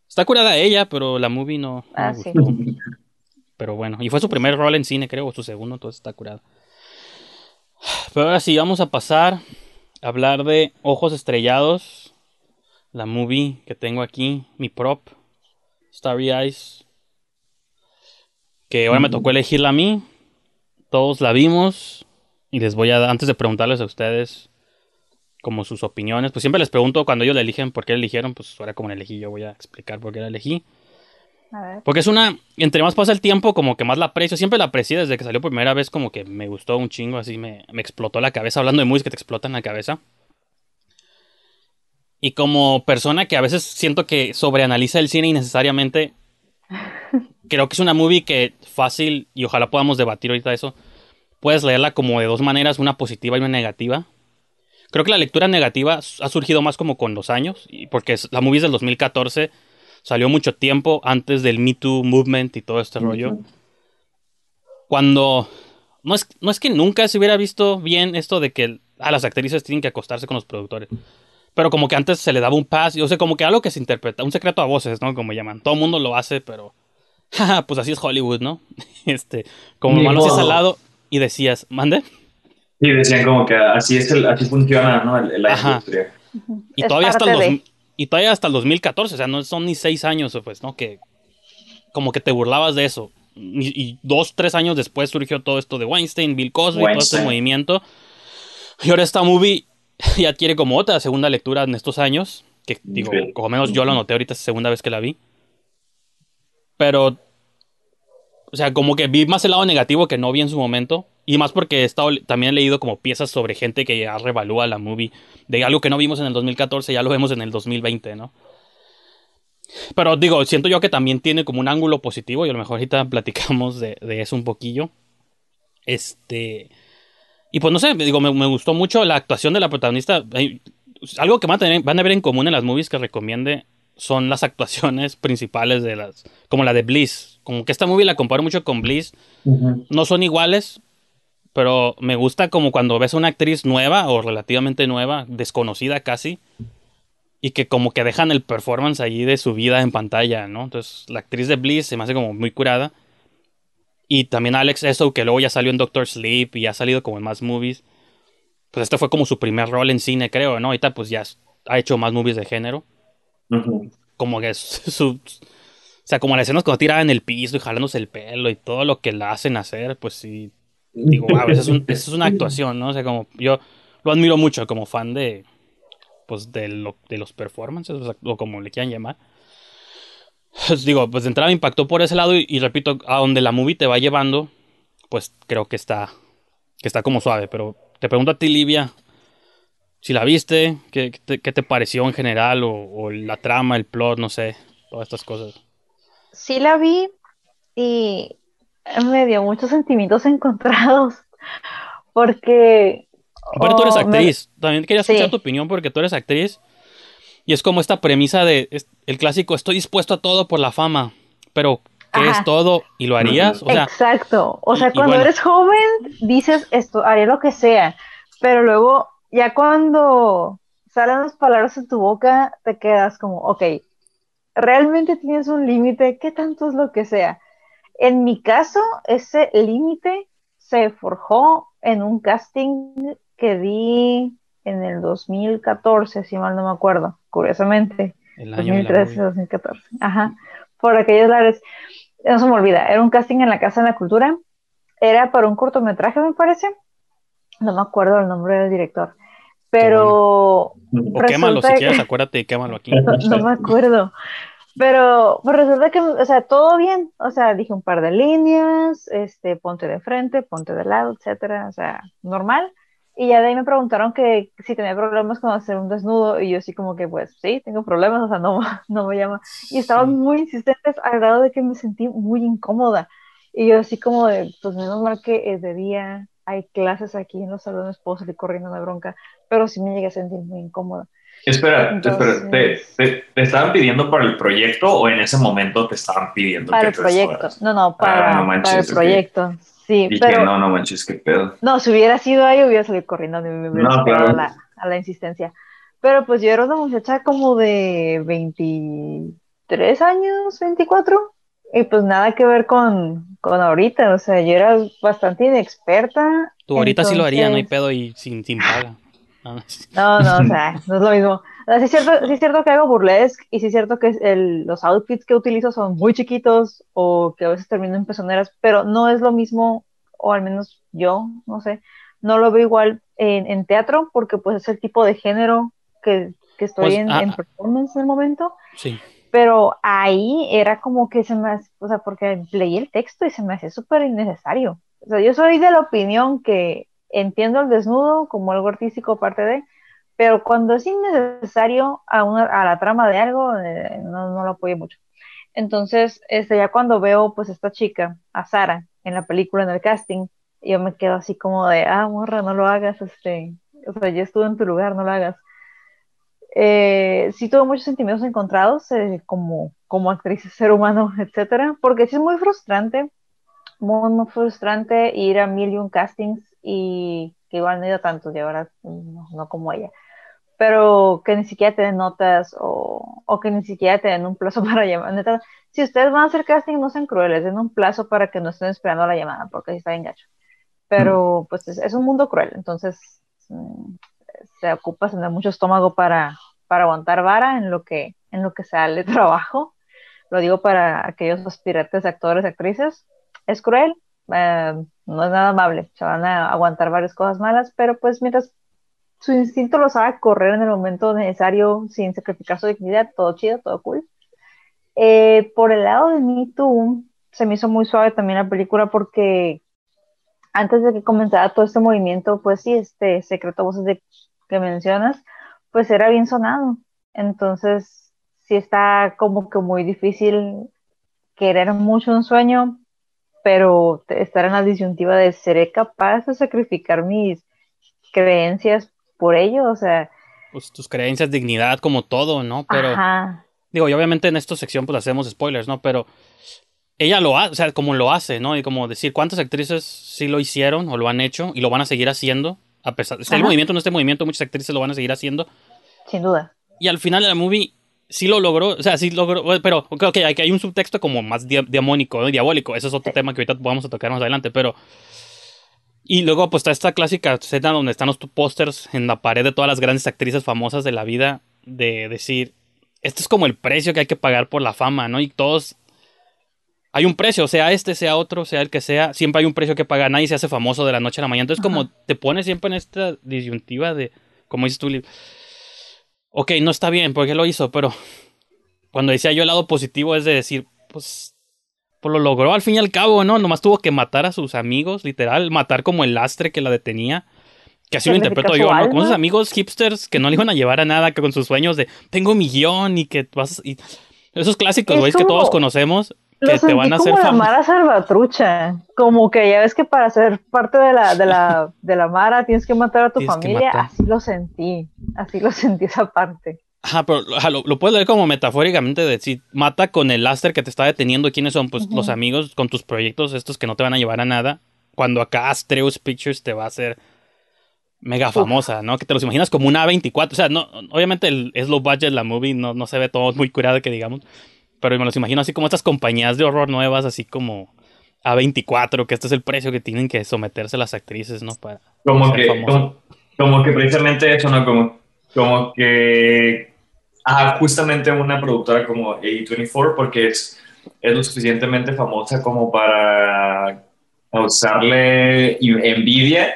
Está curada ella, pero la movie no, no Ah, sí. gustó. Pero bueno, y fue su primer rol en cine, creo, o su segundo, entonces está curada. Pero ahora sí, vamos a pasar a hablar de Ojos Estrellados, la movie que tengo aquí, mi prop, Starry Eyes, que ahora me tocó elegirla a mí, todos la vimos, y les voy a, antes de preguntarles a ustedes como sus opiniones, pues siempre les pregunto cuando ellos la eligen por qué la eligieron, pues ahora como la elegí yo voy a explicar por qué la elegí. A ver. Porque es una, entre más pasa el tiempo, como que más la aprecio. Siempre la aprecié desde que salió primera vez, como que me gustó un chingo, así me, me explotó la cabeza. Hablando de movies que te explotan la cabeza. Y como persona que a veces siento que sobreanaliza el cine innecesariamente, creo que es una movie que fácil, y ojalá podamos debatir ahorita eso, puedes leerla como de dos maneras, una positiva y una negativa. Creo que la lectura negativa ha surgido más como con los años, y porque la movie es del 2014, salió mucho tiempo antes del Me Too Movement y todo este rollo. Cuando... No es, no es que nunca se hubiera visto bien esto de que a las actrices tienen que acostarse con los productores. Pero como que antes se le daba un pass, o sea, como que algo que se interpreta, un secreto a voces, ¿no? Como llaman. Todo el mundo lo hace, pero... jaja, pues así es Hollywood, ¿no? Este, como Ni malo si es modo. al lado y decías, mande. Y decían como que así es el, así funciona, ¿no? El- la Ajá. industria. Y Es todavía hasta el dos- y todavía hasta el 2014, o sea, no son ni seis años, pues, ¿no? Que como que te burlabas de eso. Y, y dos, tres años después surgió todo esto de Weinstein, Bill Cosby, todo este Weinstein. movimiento. Y ahora esta movie ya adquiere como otra segunda lectura en estos años. Que digo, Sí. como menos yo lo noté ahorita, es la segunda vez que la vi. Pero, o sea, como que vi más el lado negativo que no vi en su momento. Y más porque he estado, también he leído como piezas sobre gente que ya revalúa la movie. De algo que no vimos en el 2014, ya lo vemos en el 2020, ¿no? Pero digo, siento yo que también tiene como un ángulo positivo y a lo mejor ahorita platicamos de, de eso un poquillo. Este... Y pues no sé, digo, me, gustó mucho la actuación de la protagonista. Algo que van a, tener- van a ver en común en las movies que recomiende son las actuaciones principales de las... Como la de Bliss. Como que esta movie la comparo mucho con Bliss. No son iguales, pero me gusta como cuando ves a una actriz nueva o relativamente nueva, desconocida casi, y que como que dejan el performance allí de su vida en pantalla, ¿no? Entonces la actriz de Bliss se me hace como muy curada. Y también Alex Esso, que luego ya salió en Doctor Sleep y ha salido como en más movies. Pues este fue como su primer rol en cine, creo, ¿no? Ahorita pues ya ha hecho más movies de género. Como que es su... O sea, como las escenas cuando tiraba en el piso y jalándose el pelo y todo lo que la hacen hacer, pues sí, digo, wow, eso es, un- es una actuación, ¿no? O sea, como yo lo admiro mucho como fan de, pues, de, lo- de los performances, o, sea, o como le quieran llamar. Pues, digo, pues de entrada me impactó por ese lado y, y repito, a donde la movie te va llevando, pues creo que está, que está como suave, pero te pregunto a ti, Livia, si la viste, ¿qué, te, pareció en general? O, la trama, el plot, no sé, todas estas cosas. Sí la vi y me dio muchos sentimientos encontrados. Porque. Pero tú eres oh, actriz. También quería escuchar tu opinión porque tú eres actriz. Y es como esta premisa de el clásico: estoy dispuesto a todo por la fama. Pero, ¿qué es todo? ¿Y lo harías? Exacto. O sea, cuando eres joven, dices esto, haré lo que sea. Pero luego, ya cuando salen las palabras en tu boca, te quedas como, ok, realmente tienes un límite, ¿qué tanto es lo que sea? En mi caso, ese límite se forjó en un casting que di en el 2014, si mal no me acuerdo, curiosamente. El año 2013, 2014. Ajá. Por aquellos lares. No se me olvida, era un casting en la Casa de la Cultura. Era para un cortometraje, me parece. No me acuerdo el nombre del director. Pero. O quémalo si quieres, acuérdate y quémalo aquí. no me acuerdo. Pero pues resulta que, o sea, todo bien, o sea, dije un par de líneas, este, ponte de frente, ponte de lado, etcétera, o sea, normal. Y ya de ahí me preguntaron que si tenía problemas con hacer un desnudo, y yo así como que, pues, sí, tengo problemas, o sea, no, no me llama. Y estaban muy insistentes al grado de que me sentí muy incómoda. Y yo así como de, pues menos mal que es de día, hay clases aquí en los salones, puedo salir corriendo de bronca, pero sí me llegué a sentir muy incómoda. Espera, espera ¿te, te, estaban pidiendo para el proyecto o en ese momento te estaban pidiendo para el proyecto? No, no, para, ah, para el proyecto. Sí, pero... no, no manches, qué pedo. No, si hubiera sido ahí, hubiera salido corriendo me hubiera no, a, la, a la insistencia. Pero pues yo era una muchacha como de 23 años, 24, y pues nada que ver con, con ahorita, o sea, yo era bastante inexperta. Tú ahorita sí lo haría, no hay pedo y sin, sin paga. No, no, o sea, no es lo mismo. sí, es cierto, sí es cierto que hago burlesque y sí es cierto que el, los outfits que utilizo son muy chiquitos o que a veces termino en pezoneras, pero no es lo mismo, o al menos yo, no sé, no lo veo igual en, en teatro porque pues es el tipo de género que, que estoy pues, en, ah, en, performance en el momento. Sí. Pero ahí era como que se me hace, o sea, porque leí el texto y se me hacía súper innecesario. O sea, yo soy de la opinión que entiendo el desnudo como algo artístico parte de, pero cuando es innecesario a, una, a la trama de algo, eh, no, no, lo apoyo mucho. Entonces, este, ya cuando veo pues esta chica, a Sara, en la película, en el casting, yo me quedo así como de, ah, morra, no lo hagas, este, o sea, ya estuve en tu lugar, no lo hagas. Eh, sí tuve muchos sentimientos encontrados eh, como, como actriz, ser humano, etcétera, porque sí es muy frustrante, muy, muy frustrante ir a mil y un castings y que igual no he ido tanto y ahora no, como ella, pero que ni siquiera te den notas o, o, que ni siquiera te den un plazo para llamar. Neta, si ustedes van a hacer casting, no sean crueles, den un plazo para que no estén esperando la llamada, porque si está bien gacho. Pero pues es, un mundo cruel, entonces mm, se ocupa tener mucho estómago para, para aguantar vara en lo que en lo que sale trabajo. Lo digo para aquellos aspirantes actores, actrices. Es cruel, eh, no es nada amable, se van a aguantar varias cosas malas, pero pues mientras su instinto los haga correr en el momento necesario sin sacrificar su dignidad, todo chido, todo cool. Eh, por el lado de Me Too, se me hizo muy suave también la película porque antes de que comenzara todo este movimiento, pues sí, este secreto voces de, que mencionas, pues era bien sonado. Entonces, sí está como que muy difícil querer mucho un sueño, pero estar en la disyuntiva de seré capaz de sacrificar mis creencias por ello, o sea... Pues tus creencias, dignidad, como todo, ¿no? Pero... Digo, y obviamente en esta sección pues hacemos spoilers, ¿no? Pero ella lo hace, o sea, como lo hace, ¿no? Y como decir, ¿cuántas actrices sí lo hicieron o lo han hecho y lo van a seguir haciendo? A pesar, de el movimiento, no este movimiento, muchas actrices lo van a seguir haciendo. Sin duda. Y al final de la movie sí lo logró, o sea, sí logró, pero creo que hay, un subtexto como más diamónico, diabólico, ese es otro tema que ahorita vamos a tocar más adelante, pero... Y luego pues está esta clásica escena donde están los pósters en la pared de todas las grandes actrices famosas de la vida, de decir, esto es como el precio que hay que pagar por la fama, ¿no? Y todos... Hay un precio, sea este, sea otro, sea el que sea, siempre hay un precio que pagar, nadie se hace famoso de la noche a la mañana, entonces como te pones siempre en esta disyuntiva de, como dices tú, ok, no está bien porque lo hizo, pero cuando decía yo el lado positivo es de decir, pues, pues lo logró al fin y al cabo, ¿no? Nomás tuvo que matar a sus amigos, literal, matar como el lastre que la detenía. Que así lo interpreto yo, ¿no? Con sus amigos hipsters que no le iban a llevar a nada, que con sus sueños de tengo un millón y que vas. Y esos clásicos, güey, que todos conocemos. Que te van a hacer como la Mara Salvatrucha. Como que ya ves que para ser parte de la, de la, de la Mara tienes que matar a tu familia. Así lo sentí. Así lo sentí esa parte. Ajá, pero lo, puedes leer como metafóricamente de si mata con el láster que te está deteniendo. ¿Quiénes son? Pues los amigos con tus proyectos estos que no te van a llevar a nada. Cuando acá Astreus Pictures te va a hacer mega famosa, ¿no? Que te los imaginas como una A24. O sea, no, obviamente el, es low budget la movie, no, no se ve todo muy curado que digamos. Pero me los imagino así como estas compañías de horror nuevas, así como A24, que este es el precio que tienen que someterse las actrices, ¿no? Para como que, como, que precisamente eso, ¿no? Como, como que ah, justamente una productora como A24, porque es, es lo suficientemente famosa como para causarle envidia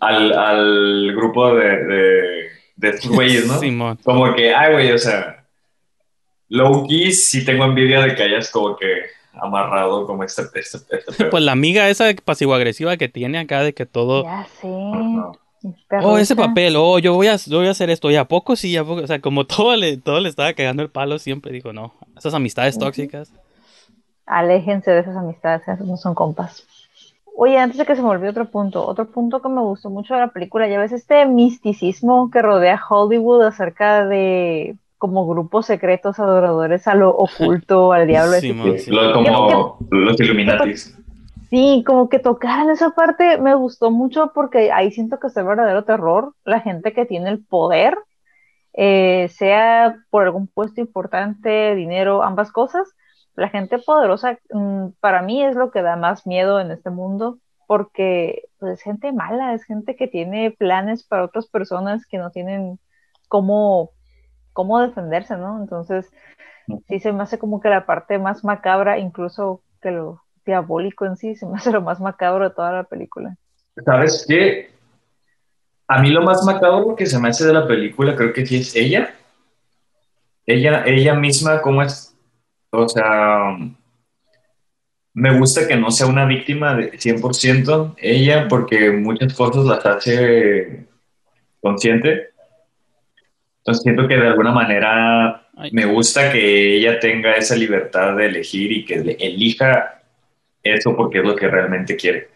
al, al grupo de, de, de estos güeyes, ¿no? Como que, ay, güey, o sea, low key sí tengo envidia de que hayas como que amarrado como este, este, este Pues la amiga esa pasivo-agresiva que tiene acá de que todo... Ya sé. Oh, ese papel, oh, yo voy a, yo voy a hacer esto, y a poco sí, a poco, o sea, como todo le, todo le estaba cagando el palo, siempre dijo, no, esas amistades tóxicas. Aléjense de esas amistades, esas no son compas. Oye, antes de que se me olvide otro punto, otro punto que me gustó mucho de la película, ya ves este misticismo que rodea Hollywood acerca de como grupos secretos adoradores a lo oculto, al diablo. Sí, como los Illuminatis. Sí, como que tocaran esa parte me gustó mucho porque ahí siento que es el verdadero terror, la gente que tiene el poder, eh, sea por algún puesto importante, dinero, ambas cosas, la gente poderosa mm, para mí es lo que da más miedo en este mundo porque pues, es gente mala, es gente que tiene planes para otras personas que no tienen cómo, cómo defenderse, ¿no? Entonces, sí se me hace como que la parte más macabra, incluso que lo diabólico en sí, se me hace lo más macabro de toda la película. ¿Sabes qué? A mí lo más macabro que se me hace de la película creo que sí es ella. Ella, ella misma, cómo es o sea, me gusta que no sea una víctima de 100% ella, porque muchas cosas las hace consciente. Entonces siento que de alguna manera me gusta que ella tenga esa libertad de elegir y que elija eso porque es lo que realmente quiere.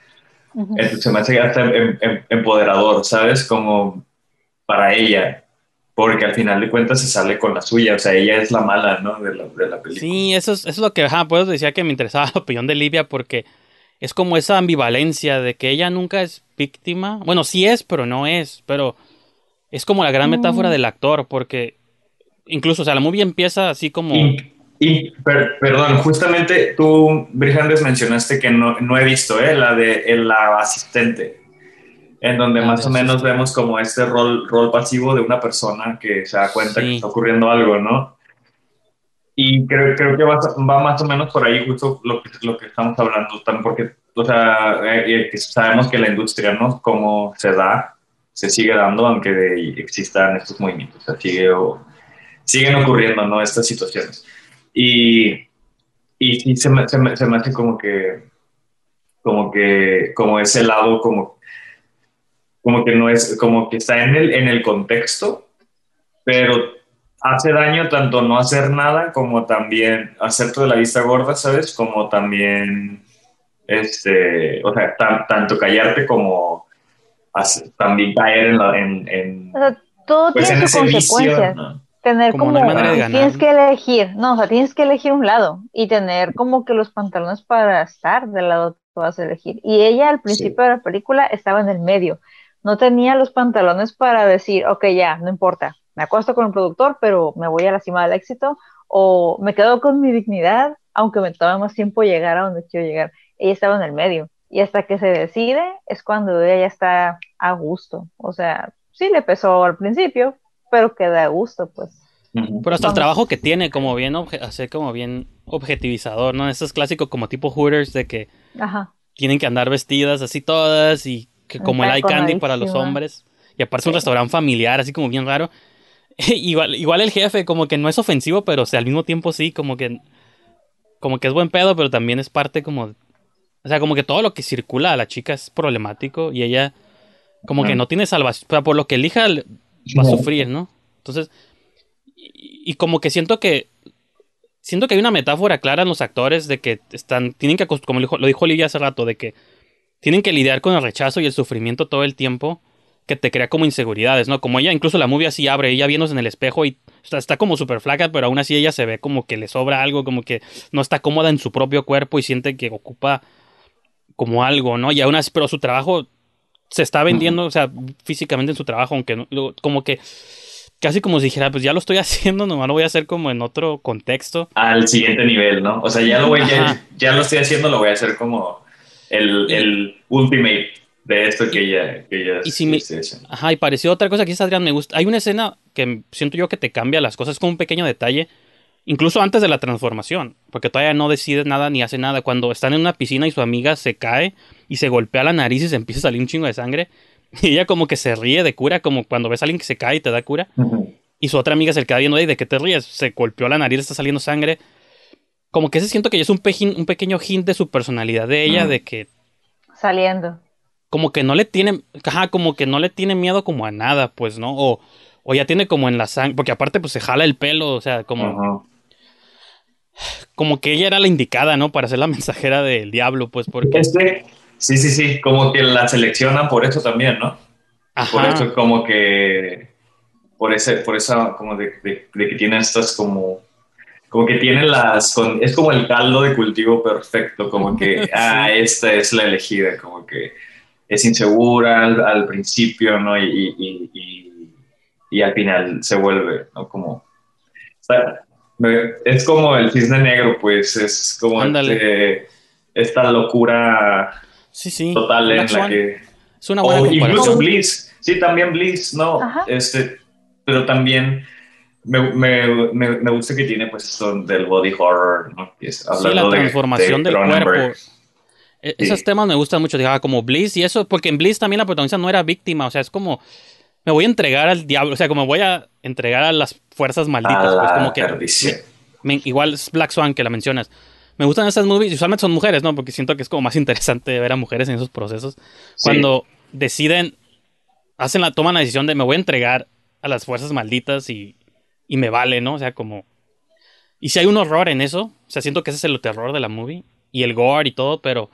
se me hace hasta em, em, empoderador, ¿sabes? Como para ella porque al final de cuentas se sale con la suya, o sea, ella es la mala, ¿no? De la, de la película. Sí, eso es, eso es lo que, ajá, pues decía que me interesaba la opinión de Livia porque es como esa ambivalencia de que ella nunca es víctima, bueno, sí es, pero no es, pero es como la gran metáfora mm. del actor, porque incluso, o sea, la movie empieza así como... Y, perdón, justamente tú, Brijandes, mencionaste que no, no he visto, ¿eh? La de la asistente en donde ah, más o menos vemos como este rol, rol pasivo de una persona que se da cuenta que está ocurriendo algo, ¿no? Y creo, creo que va, va, más o menos por ahí justo lo que, lo que estamos hablando, porque, o sea, eh, eh, sabemos que la industria, ¿no? Como se da, se sigue dando, aunque existan estos movimientos, o sea, sigue, siguen ocurriendo, ¿no? Estas situaciones. Y, y, se, me, se, me, se me hace como que, como que, como ese lado, como como que no es, como que está en el, en el contexto, pero hace daño tanto no hacer nada como también hacerte de la vista gorda, ¿sabes? Como también, este, o sea, tanto callarte como también caer en la... En, o sea, todo pues tiene sus consecuencias. Tener como, tienes que elegir, no, o sea, tienes que elegir un lado y tener como que los pantalones para estar del lado que vas a elegir. Y ella al principio de la película estaba en el medio no tenía los pantalones para decir, ok, ya, no importa, me acuesto con el productor, pero me voy a la cima del éxito, o me quedo con mi dignidad, aunque me tome más tiempo llegar a donde quiero llegar. Ella estaba en el medio, y hasta que se decide es cuando ella ya está a gusto. O sea, sí le pesó al principio, pero queda a gusto, pues. Pero hasta el trabajo que tiene, como bien, hacer como bien objetivizador, ¿no? Eso es clásico como tipo Hooters de que tienen que andar vestidas así todas y que como el eye candy para los hombres. Y aparte es un restaurante familiar, así como bien raro. igual, igual el jefe, como que no es ofensivo, pero al mismo tiempo sí, como que. Como que es buen pedo, pero también es parte como. O sea, como que todo lo que circula a la chica es problemático y ella como que no tiene salvación, o sea, por lo que elija va a sufrir, ¿no? Entonces, y, como que siento que siento que hay una metáfora clara en los actores de que están tienen que como lo dijo Olivia hace rato de que tienen que lidiar con el rechazo y el sufrimiento todo el tiempo que te crea como inseguridades, ¿no? Como ella, incluso la movie así abre, ella viéndose en el espejo y está, está como súper flaca, pero aún así ella se ve como que le sobra algo, como que no está cómoda en su propio cuerpo y siente que ocupa como algo, ¿no? Y aún así, pero su trabajo se está vendiendo, o sea, físicamente en su trabajo, aunque no, como que casi como si dijera, pues ya lo estoy haciendo, nomás lo voy a hacer como en otro contexto. Al siguiente nivel, ¿no? O sea, ya lo voy, ya, ya, lo estoy haciendo, lo voy a hacer como el, el ultimate de esto que ella, que ella y si me, Ajá, y pareció otra cosa que Adrián, me gusta. Hay una escena que siento yo que te cambia las cosas, con un pequeño detalle, incluso antes de la transformación, porque todavía no decide nada ni hace nada. Cuando están en una piscina y su amiga se cae y se golpea la nariz y se empieza a salir un chingo de sangre, y ella como que se ríe de cura, como cuando ves a alguien que se cae y te da cura. Y su otra amiga se le queda viendo, ¿de qué te ríes? Se golpeó la nariz, está saliendo sangre. Como que se siento que es un, un pequeño hint de su personalidad de ella, de que... Saliendo como que no le tiene, ajá, como que no le tiene miedo como a nada, pues, ¿no? O, o ya tiene como en la sangre, porque aparte pues se jala el pelo, o sea, como... Como que ella era la indicada, ¿no? Para ser la mensajera del diablo, pues, porque... Este, sí, sí, sí, como que la seleccionan por eso también, ¿no? Ajá. Por eso como que... Por ese, por esa, como de, de, que tiene estas como como que tiene las, es como el caldo de cultivo perfecto, como que, ah, esta es la elegida, como que es insegura al, principio, ¿no? Y, y, al final se vuelve, ¿no? Como... es como el cisne negro, pues, es como este, esta locura sí, sí. total en la que... Es una buena o incluso Bliss, sí, también Bliss, ¿no? Este, pero también... Me, me, me, gusta que tiene pues esto del body horror, ¿no? Es, sí, la transformación del cuerpo. E-, esos temas me gustan mucho, digamos, como Bliss y eso, porque en Bliss también la protagonista no era víctima, o sea, es como, me voy a entregar al diablo, o sea, como voy a entregar a las fuerzas malditas, pues como que... igual es Black Swan que la mencionas. Me gustan esas movies, usualmente son mujeres, ¿no? Porque siento que es como más interesante ver a mujeres en esos procesos. Cuando deciden, hacen la, toman la decisión de me voy a entregar a las fuerzas malditas y, y me vale, ¿no? O sea, como... Y si hay un horror en eso, o sea, siento que ese es el terror de la movie y el gore y todo, pero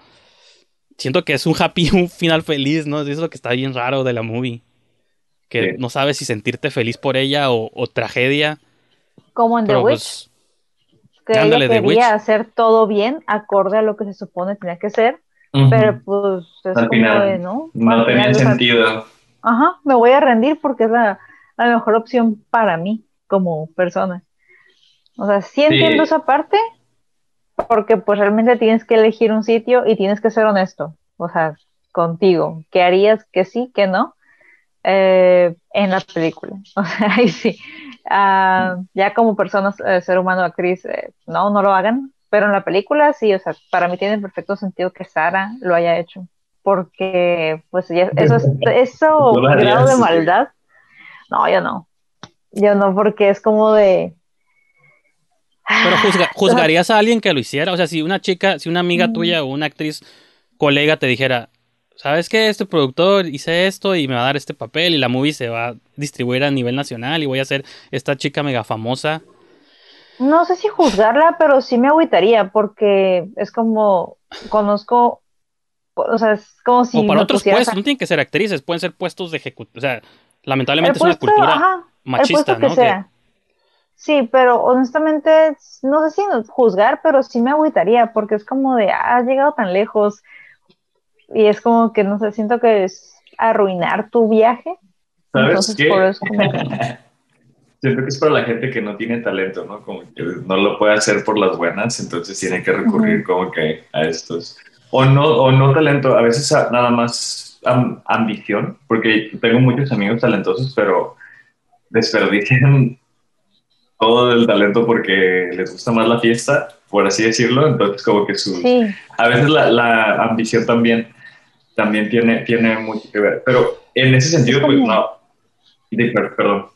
siento que es un happy, un final feliz, ¿no? Eso es lo que está bien raro de la movie. Que no sabes si sentirte feliz por ella o, tragedia. Como en The Witch. Pues, que ella quería hacer todo bien, acorde a lo que se supone tenía que ser. Pero pues es Al final, ¿no? No tenía sentido. Ajá, me voy a rendir porque es la, mejor opción para mí como persona. O sea, sí entiendo esa parte, porque pues realmente tienes que elegir un sitio y tienes que ser honesto, o sea, contigo, ¿qué harías que sí, que no? Eh, en la película, o sea, ahí sí. Ah, ya como personas, eh, ser humano, actriz, eh, no, no lo hagan, pero en la película sí, o sea, para mí tiene perfecto sentido que Sara lo haya hecho, porque pues ya, eso, es, eso grado de maldad, no, yo no, yo no, porque es como de, pero juzgarías a alguien que lo hiciera. O sea, si una chica, si una amiga mm. tuya o una actriz colega te dijera, ¿sabes qué? Este productor hice esto y me va a dar este papel y la movie se va a distribuir a nivel nacional y voy a ser esta chica mega famosa. No sé si juzgarla, pero sí me agüitaría porque es como conozco, o sea, es como si... O para otros puestos, no tienen que ser actrices, pueden ser puestos de ejecución. O sea, lamentablemente es una cultura machista, ¿no? Sí, pero honestamente, no sé si juzgar, pero sí me agüitaría, porque es como de, ah, has llegado tan lejos, y es como que, no sé, siento que es arruinar tu viaje. ¿Sabes qué? siento que es para la gente que no tiene talento, ¿no? Como que no lo puede hacer por las buenas, entonces tiene que recurrir como que a estos. O no, o no talento, a veces nada más ambición, porque tengo muchos amigos talentosos, pero desperdician todo el talento porque les gusta más la fiesta, por así decirlo, entonces como que su... A veces la, ambición también, también tiene, tiene mucho que ver, pero en ese sentido, pues no, perdón.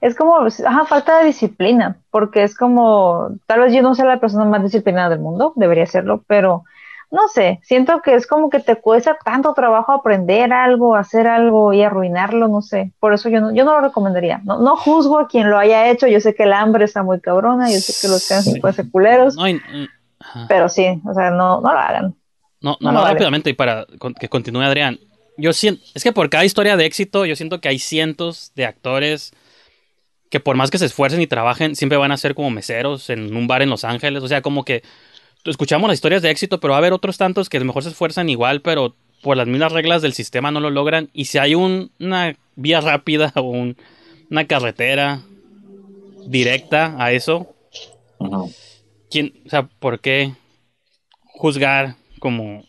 Es como, ajá, falta de disciplina, porque es como, tal vez yo no sea la persona más disciplinada del mundo, debería serlo, pero no sé, siento que es como que te cuesta tanto trabajo aprender algo, hacer algo y arruinarlo, no sé. Por eso yo no, yo no lo recomendaría. No, no juzgo a quien lo haya hecho. Yo sé que el hambre está muy cabrona, yo sé que los casos pueden ser culeros. pero sí, o sea, no, no lo hagan. No, no, no, rápidamente y para que continúe Adrián. Yo siento, es que por cada historia de éxito, yo siento que hay cientos de actores que por más que se esfuercen y trabajen, siempre van a ser como meseros en un bar en Los Ángeles. O sea, como que escuchamos las historias de éxito, pero va a haber otros tantos que a lo mejor se esfuerzan igual, pero por las mismas reglas del sistema no lo logran. Y si hay una vía rápida o una carretera directa a eso, ¿quién, o sea, ¿por qué juzgar como...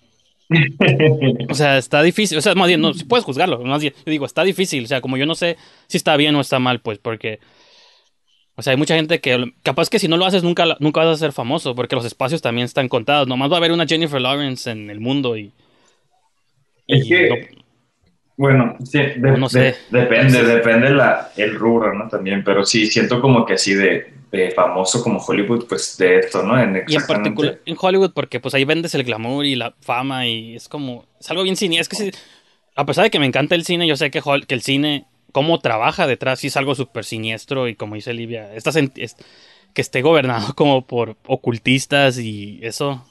o sea, está difícil, o sea, más bien, no, si puedes juzgarlo, más bien, yo digo, está difícil, o sea, como yo no sé si está bien o está mal, pues, porque o sea, hay mucha gente que capaz que si no lo haces nunca, nunca vas a ser famoso porque los espacios también están contados. Nomás va a haber una Jennifer Lawrence en el mundo y... Es que, bueno, sí, no sé. depende, depende la, el rubro, ¿no? También, pero sí, siento como que así de, famoso como Hollywood, pues de esto, ¿no? y en particular en Hollywood porque pues ahí vendes el glamour y la fama y es como, es algo bien cine. Es que a pesar de que me encanta el cine, yo sé que, que el cine cómo trabaja detrás, sí es algo súper siniestro y como dice Livia, estás que esté gobernado como por ocultistas y eso,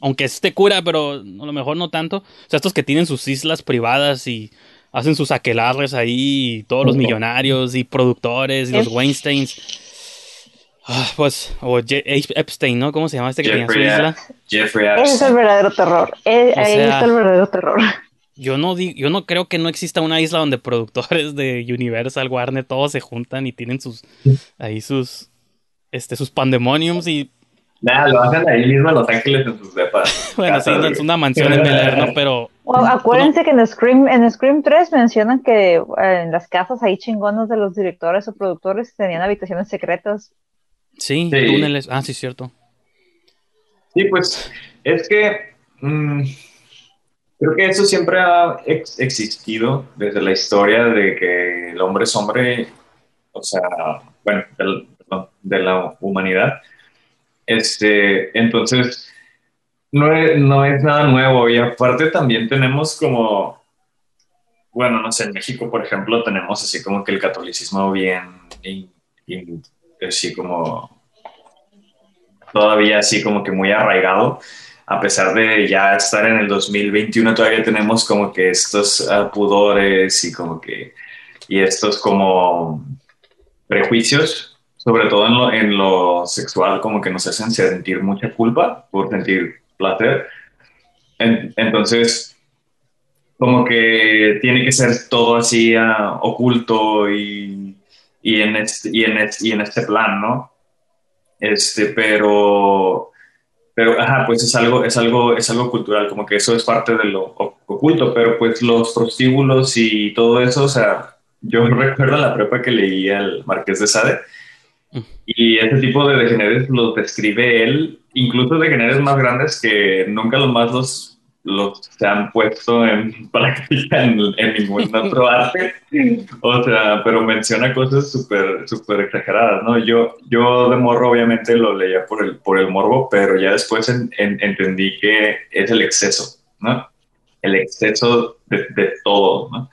aunque esté cura, pero a lo mejor no tanto. O sea, estos que tienen sus islas privadas y hacen sus aquelarres ahí, todos los millonarios y productores y los Weinsteins. Ah, pues, o Epstein, ¿no? ¿Cómo se llama este que tenía su isla? Jeffrey Epstein. Ese es el verdadero terror. Eh, ahí está el verdadero terror yo no yo no creo que no exista una isla donde productores de Universal, Warner, todos se juntan y tienen sus ahí sus este sus pandemoniums y Nada, lo hacen ahí mismo en Los Ángeles en sus depas. bueno, sí, es una mansión en Bel ¿no? Pero... acuérdense que en Scream, en Scream 3 mencionan que eh, en las casas ahí chingonas de los directores o productores tenían habitaciones secretas. Sí, túneles. Ah, sí, cierto. Sí, pues es que... Mm, Creo que eso siempre ha existido desde la historia de que el hombre es hombre, o sea, bueno, de la humanidad. Este, entonces, no es, no es nada nuevo y aparte también tenemos como, bueno, no sé, en México, por ejemplo, tenemos así como que el catolicismo bien, así como, todavía así como que muy arraigado a pesar de ya estar en el 2021, todavía tenemos como que estos ah, pudores y como que, y estos como prejuicios, sobre todo en lo, en lo sexual, como que nos hacen sentir mucha culpa por sentir placer. entonces, como que tiene que ser todo así ah, oculto y, y, en este, y, en este, y en este plan, ¿no? Este, pero pero, ajá, pues es algo, es algo, es algo cultural, como que eso es parte de lo oculto, pero pues los prostíbulos y todo eso, o sea, yo recuerdo la prepa que leía el Marqués de Sade, mm. y ese tipo de degeneres los describe él, incluso degeneres más grandes que nunca los más los los se han puesto en práctica en, ningún otro arte. O sea, pero menciona cosas súper súper exageradas, ¿no? Yo, yo de morro obviamente lo leía por el, por el morbo, pero ya después entendí que es el exceso, ¿no? El exceso de, de todo, ¿no?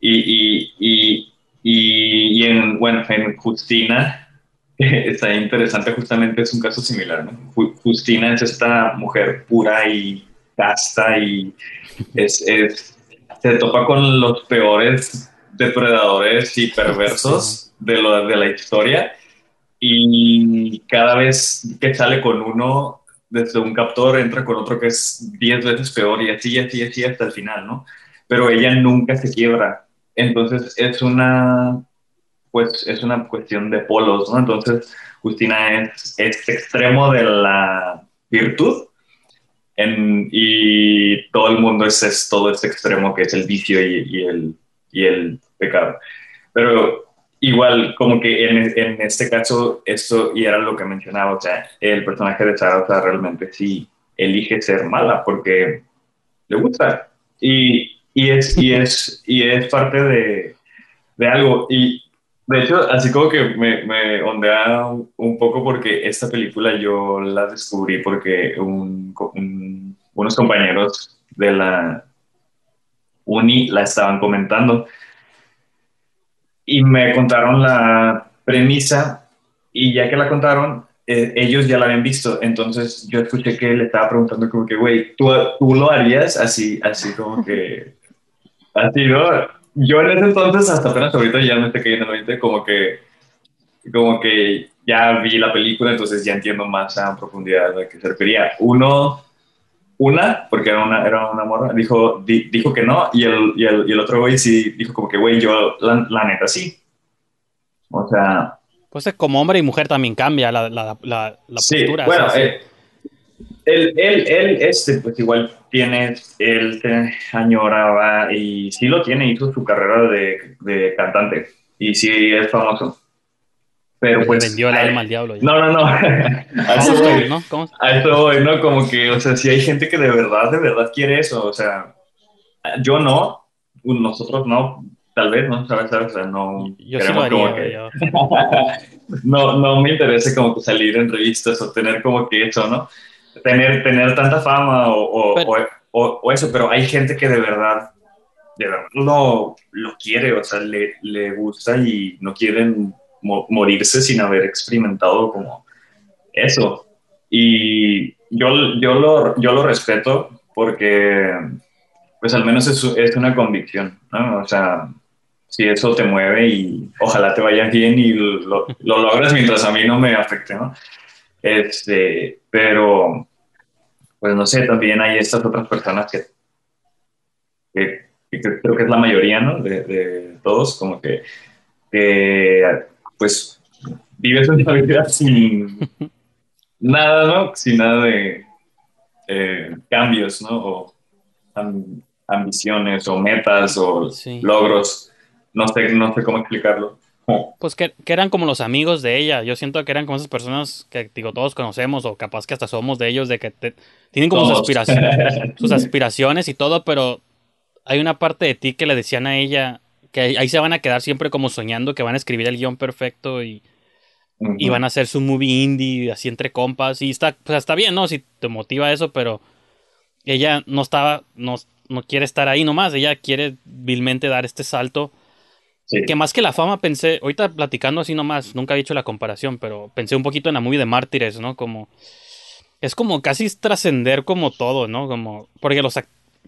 Y, y, y, y, en, bueno, en Justina, está interesante, justamente es un caso similar, ¿no? Justina es esta mujer pura y casta y es, se topa con los peores depredadores y perversos de, lo, de la historia y cada vez que sale con uno desde un captor entra con otro que es 10 veces peor y así, así, así hasta el final, ¿no? Pero ella nunca se quiebra. Entonces es una, pues es una cuestión de polos, ¿no? Entonces Justina es este extremo de la virtud y todo el mundo es, todo este extremo que es el vicio y, el, y el pecado. Pero igual, como que en, en, este caso, esto, y era lo que mencionaba, o sea, el personaje de Sarah, realmente sí elige ser mala porque le gusta. Y, y, es, y, es, y es parte de, de algo. Y de hecho, así como que me, me ondea un, poco porque esta película yo la descubrí porque un, un unos compañeros de la uni la estaban comentando y me contaron la premisa y ya que la contaron, eh, ellos ya la habían visto, entonces yo escuché que le estaba preguntando como que, güey, ¿tú, ¿tú, lo harías así, así como que, así, ¿no? Yo en ese entonces, hasta apenas ahorita ya me estoy cayendo en mente, como que, como que ya vi la película, entonces ya entiendo más a profundidad de qué se refería. Uno, una, porque era una, era una morra, dijo, dijo que no, y el, y el, y el otro güey sí dijo como que, güey, yo la, la, neta sí. O sea... Pues como hombre y mujer también cambia la, la, la, sí, postura. Bueno, eh, él, él, él, este, pues igual tiene, él te añoraba y sí lo tiene, hizo su carrera de, de cantante y sí es famoso. Pero pues. vendió el alma al diablo. No, no, no. a eso voy, ¿no? ¿Cómo? A eso voy, ¿no? Como que, o sea, si hay gente que de verdad, de verdad quiere eso, o sea, yo no, nosotros no, tal vez, ¿no? ¿Sabes? ¿Sabes? O sea, no. Yo sí lo haría, como que... no, no me interesa como que salir en revistas o tener como que eso, ¿no? Tener, tener tanta fama o, o, pero... o, o eso, pero hay gente que de verdad de verdad lo, lo quiere, o sea, le, le gusta y no quieren morirse sin haber experimentado como eso. Y yo, yo, lo, yo lo respeto porque, pues al menos es, es una convicción, ¿no? O sea, si eso te mueve y ojalá te vaya bien y lo, lo logres mientras a mí no me afecte, ¿no? Este, pero, pues no sé, también hay estas otras personas que, que, que creo que es la mayoría, ¿no? De, de todos, como que, que pues vives una vida sin nada, ¿no? Sin nada de eh, cambios, ¿no? O ambiciones o metas o sí. logros. No sé, no sé cómo explicarlo. Pues que, que, eran como los amigos de ella. Yo siento que eran como esas personas que, digo, todos conocemos o capaz que hasta somos de ellos, de que te, tienen como sus aspiraciones, sus aspiraciones y todo, pero hay una parte de ti que le decían a ella, que ahí se van a quedar siempre como soñando que van a escribir el guion perfecto y, uh -huh. y van a hacer su movie indie así entre compas y está, pues está bien, ¿no? Si te motiva eso, pero ella no estaba, no, no quiere estar ahí nomás, ella quiere vilmente dar este salto. Sí. Que más que la fama pensé, ahorita platicando así nomás, nunca he dicho la comparación, pero pensé un poquito en la movie de Mártires, ¿no? Como, es como casi trascender como todo, ¿no? Como, porque los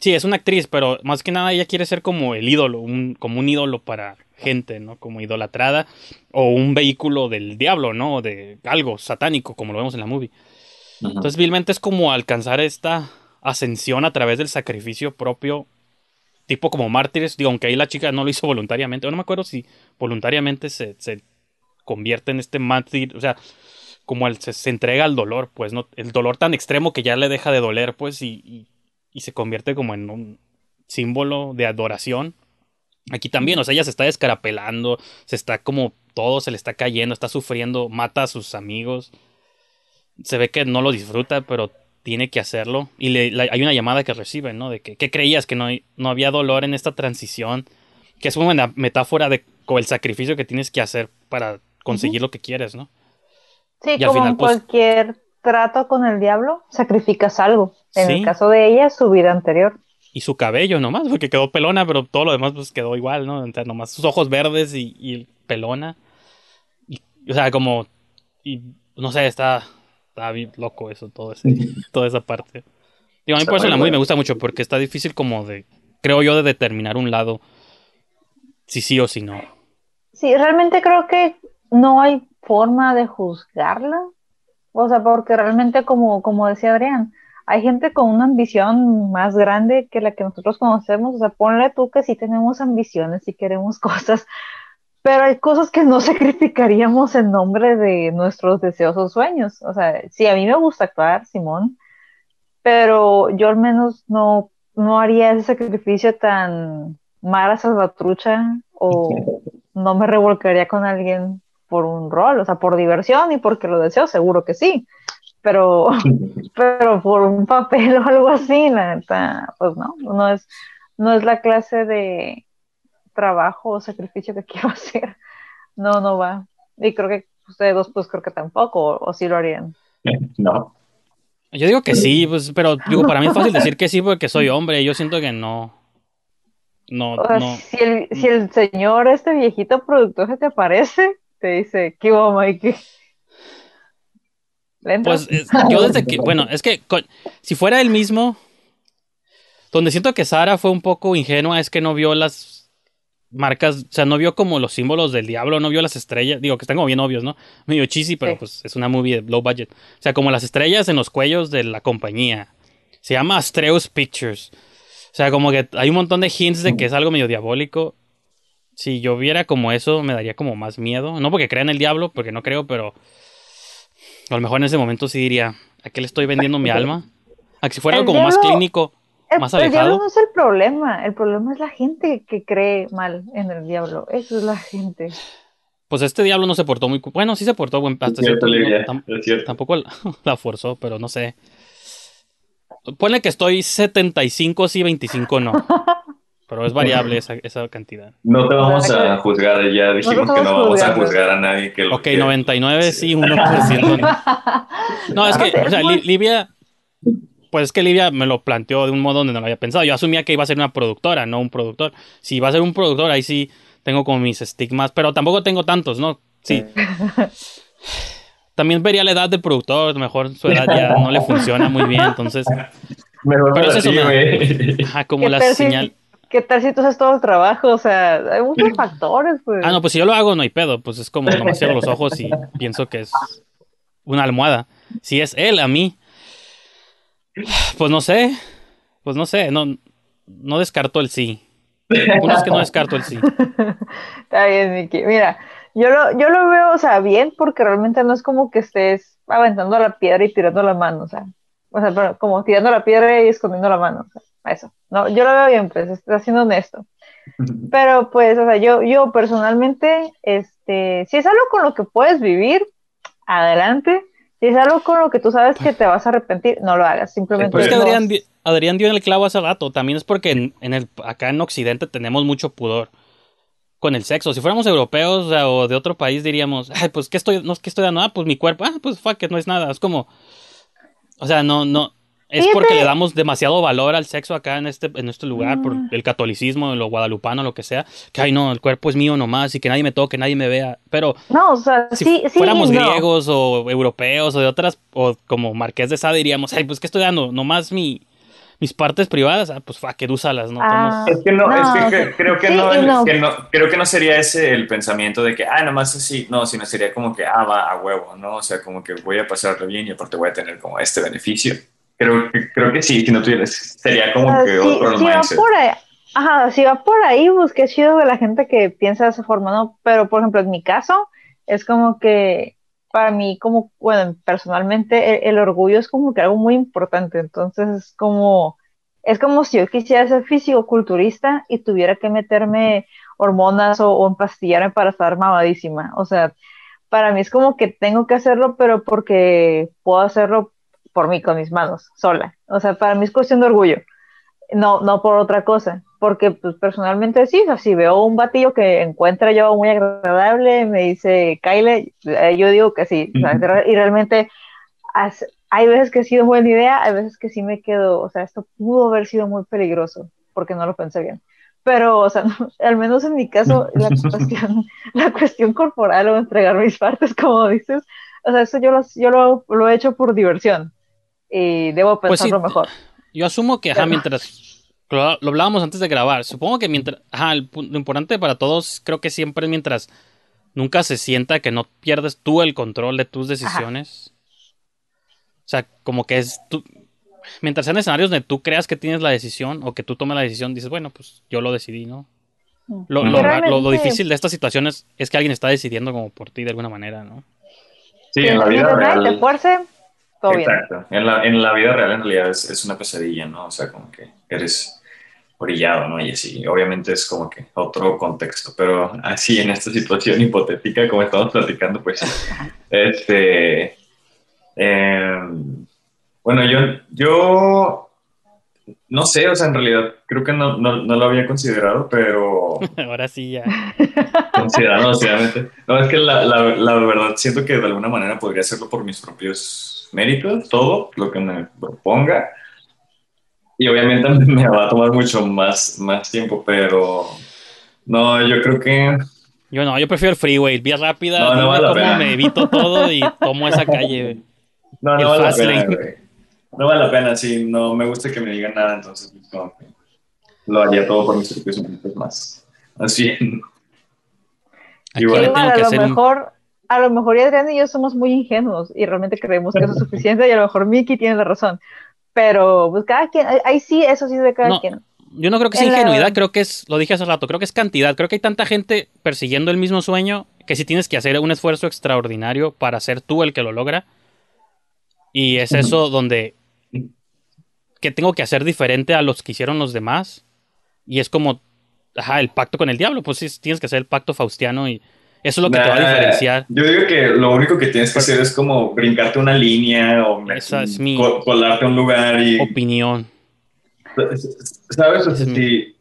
Sí, es una actriz, pero más que nada ella quiere ser como el ídolo, un, como un ídolo para gente, ¿no? Como idolatrada, o un vehículo del diablo, ¿no? De algo satánico, como lo vemos en la movie. Uh -huh. Entonces, vilmente es como alcanzar esta ascensión a través del sacrificio propio, tipo como mártires. Digo, aunque ahí la chica no lo hizo voluntariamente, no me acuerdo si voluntariamente se, se convierte en este mártir, o sea, como se, se, entrega al dolor, pues, ¿no? El dolor tan extremo que ya le deja de doler, pues, y, y y se convierte como en un símbolo de adoración. Aquí también, o sea, ella se está descarapelando, se está como todo se le está cayendo, está sufriendo, mata a sus amigos. Se ve que no lo disfruta, pero tiene que hacerlo. Y le, la, hay una llamada que recibe, ¿no? De que, ¿qué creías? Que no, no había dolor en esta transición. Que es una metáfora de el sacrificio que tienes que hacer para conseguir uh -huh. lo que quieres, ¿no? Sí, y como final, en pues, cualquier trato con el diablo, sacrificas algo. En ¿Sí? el caso de ella, su vida anterior. Y su cabello nomás, porque quedó pelona, pero todo lo demás pues quedó igual, ¿no? Entonces, nomás sus ojos verdes y, y pelona. Y, o sea, como. Y, no sé, está, está bien loco eso, todo ese, toda esa parte. Digo, a mí por eso la movie me gusta mucho, porque está difícil como de. Creo yo de determinar un lado. Si sí o si no. Sí, realmente creo que no hay forma de juzgarla. O sea, porque realmente, como, como decía Adrián, hay gente con una ambición más grande que la que nosotros conocemos. O sea, ponle tú que sí tenemos ambiciones y queremos cosas, pero hay cosas que no sacrificaríamos en nombre de nuestros deseos o sueños. O sea, sí, a mí me gusta actuar, Simón, pero yo al menos no, no haría ese sacrificio tan mala salvatrucha o no me revolcaría con alguien por un rol, o sea, por diversión y porque lo deseo, seguro que sí, pero, pero por un papel o algo así, la neta, pues no, no es, no es la clase de trabajo o sacrificio que quiero hacer, no, no va, y creo que ustedes dos, pues creo que tampoco, o, o sí lo harían. No. Yo digo que sí, pues, pero digo, para mí es fácil decir que sí porque soy hombre. Yo siento que no. No, O sea, no. si, el, si el señor, este viejito productor se te aparece, te dice, ¿qué hubo, Mikey? Pues es- yo desde que, bueno, es que con- si fuera él mismo, donde siento que Sara fue un poco ingenua es que no vio las marcas, o sea, no vio como los símbolos del diablo, no vio las estrellas, digo que están como bien obvios, ¿no? Medio cheesy, pero Sí. pues es una movie de low budget. O sea, como las estrellas en los cuellos de la compañía. Se llama Astreus Pictures. O sea, como que hay un montón de hints de que es algo medio diabólico. Si yo viera como eso, me daría como más miedo. No porque crea en el diablo, porque no creo, pero a lo mejor en ese momento sí diría, ¿a qué le estoy vendiendo mi alma? A que si fuera algo como más clínico, El, más el diablo alejado. no es el problema, el problema es la gente que cree mal en el diablo. Eso es la gente. Pues este diablo no se portó muy... Bueno, sí se portó buen hasta cierto, Tam-. Tampoco la, la forzó, pero no sé. Ponle que estoy 75 sí, 25 no. Pero es variable esa, esa cantidad. No te vamos a juzgar, ya dijimos que no vamos a juzgar a nadie que lo Ok, que- 99 sí, 1% no. No, es que, o sea, Li- Livia... Pues es que Livia me lo planteó de un modo donde no lo había pensado. Yo asumía que iba a ser una productora, no un productor. Si iba a ser un productor, ahí sí tengo como mis estigmas, pero tampoco tengo tantos, ¿no? Sí. También vería la edad del productor, a lo mejor su edad ya no le funciona muy bien, entonces, Mejor Pero para es eso, güey. ajá, como ¿Qué la tal si- señal. ¿Qué tal si tú haces todo el trabajo? O sea, hay muchos factores, pues. Ah, no, pues si yo lo hago no hay pedo, pues es como nomás cierro los ojos y pienso que es una almohada. Si es él a mí, pues no sé, pues no sé, no, no descarto el sí. Uno es que no descarto el sí. Está bien, Miki. Mira, yo lo, yo lo veo, o sea, bien, porque realmente no es como que estés aventando la piedra y tirando la mano, o sea, o sea, pero como tirando la piedra y escondiendo la mano, o sea, eso. No, yo lo veo bien, pues, estás siendo honesto. Pero pues, o sea, yo, yo personalmente, este, si es algo con lo que puedes vivir, adelante. Si es algo con lo que tú sabes que te vas a arrepentir, no lo hagas. Simplemente Pero es que. Adrián, Adrián dio en el clavo hace rato. También es porque en, en el, acá en Occidente tenemos mucho pudor con el sexo. Si fuéramos europeos o de otro país diríamos, ay, pues, ¿qué estoy, no, ¿qué estoy dando? Ah, pues mi cuerpo. Ah, pues, fuck it, no es nada. Es como, o sea, no, no. Es Fíjate. porque le damos demasiado valor al sexo acá en este, en este lugar, por Mm. el catolicismo, lo guadalupano, lo que sea. Que, ay, no, el cuerpo es mío nomás y que nadie me toque, nadie me vea. Pero No, o sea, si sí, sí, fuéramos no. griegos o europeos o de otras, o como Marqués de Sade diríamos, ay, pues que estoy dando nomás mi, mis partes privadas, ah, pues fa, que úsalas, ¿no? Ah. Es que no, No, es que creo sí no, no. que no, creo que no sería ese el pensamiento de que, ah, nomás así, no, sino sería como que, ah, va a huevo, ¿no? O sea, como que voy a pasarlo bien y aparte voy a tener como este beneficio. Creo que, creo que sí, si no tuvieras, sería como Ah, que sí, otro sí va por ahí, ajá, si va por ahí, pues qué chido de la gente que piensa de esa forma, ¿no? Pero, por ejemplo, en mi caso, es como que para mí, como, bueno, personalmente, el, el orgullo es como que algo muy importante, entonces es como, es como si yo quisiera ser fisicoculturista y tuviera que meterme hormonas o, o empastillarme para estar mamadísima, o sea, para mí es como que tengo que hacerlo, pero porque puedo hacerlo por mí, con mis manos, sola. O sea, para mí es cuestión de orgullo, no, no por otra cosa. Porque, pues, personalmente sí, o sea, si veo un batillo que encuentra yo muy agradable, me dice, Kyle, eh, yo digo que sí. O sea, y realmente has- hay veces que ha sido buena idea, hay veces que sí me quedo, o sea, esto pudo haber sido muy peligroso, porque no lo pensé bien. Pero, o sea, no- al menos en mi caso, la cuestión, la cuestión corporal o entregar mis partes, como dices, o sea, eso yo, lo, yo lo, lo he hecho por diversión y debo Pues sí, pensarlo mejor. Yo asumo que, ajá, Pero- mientras, lo, lo hablábamos antes de grabar, supongo que mientras, ajá, el lo importante para todos creo que siempre es mientras nunca se sienta que no pierdes tú el control de tus decisiones. O sea, como que es tú, mientras sean escenarios donde tú creas que tienes la decisión o que tú tomes la decisión, dices, bueno, pues yo lo decidí, ¿no? Lo, Y lo- lo- lo realmente- difícil de estas situaciones es que alguien está decidiendo como por ti de alguna manera, ¿no? Sí, en la vida nadie te real. fuerce, todo bien. Exacto. En la, en la vida real, en realidad, es, es una pesadilla, ¿no? O sea, como que eres orillado, ¿no? Y así, obviamente es como que otro contexto, pero así en esta situación hipotética, como estamos platicando, pues, este, eh, bueno, yo, yo, no sé, o sea, en realidad creo que no, no, no lo había considerado, pero Ahora sí ya. considerado, obviamente. No, es que la, la, la verdad siento que de alguna manera podría hacerlo por mis propios méritos, todo lo que me proponga. Y obviamente me va a tomar mucho más, más tiempo, pero no, yo creo que... Yo no, yo prefiero el freeway, vía rápida, no, no vale como me evito todo y tomo esa calle. No, no vale la pena, No vale la pena, sí, no me gusta que me digan nada, entonces lo haría todo por mis propios minutos más. Así. Igual, a lo mejor, a lo mejor Adrián y yo somos muy ingenuos y realmente creemos que eso es suficiente y a lo mejor Mickey tiene la razón. Pero pues cada quien, ahí sí, eso sí es de cada quien. Yo no creo que sea ingenuidad, creo que es, lo dije hace rato, creo que es cantidad. Creo que hay tanta gente persiguiendo el mismo sueño que si tienes que hacer un esfuerzo extraordinario para ser tú el que lo logra. Y es eso donde que tengo que hacer diferente a los que hicieron los demás. Y es como, ajá, el pacto con el diablo, pues sí, tienes que hacer el pacto faustiano y eso es lo que te va a diferenciar. Yo digo que lo único que tienes que hacer es como brincarte una línea o colarte a un lugar y... Opinión. ¿Sabes? O sea, si,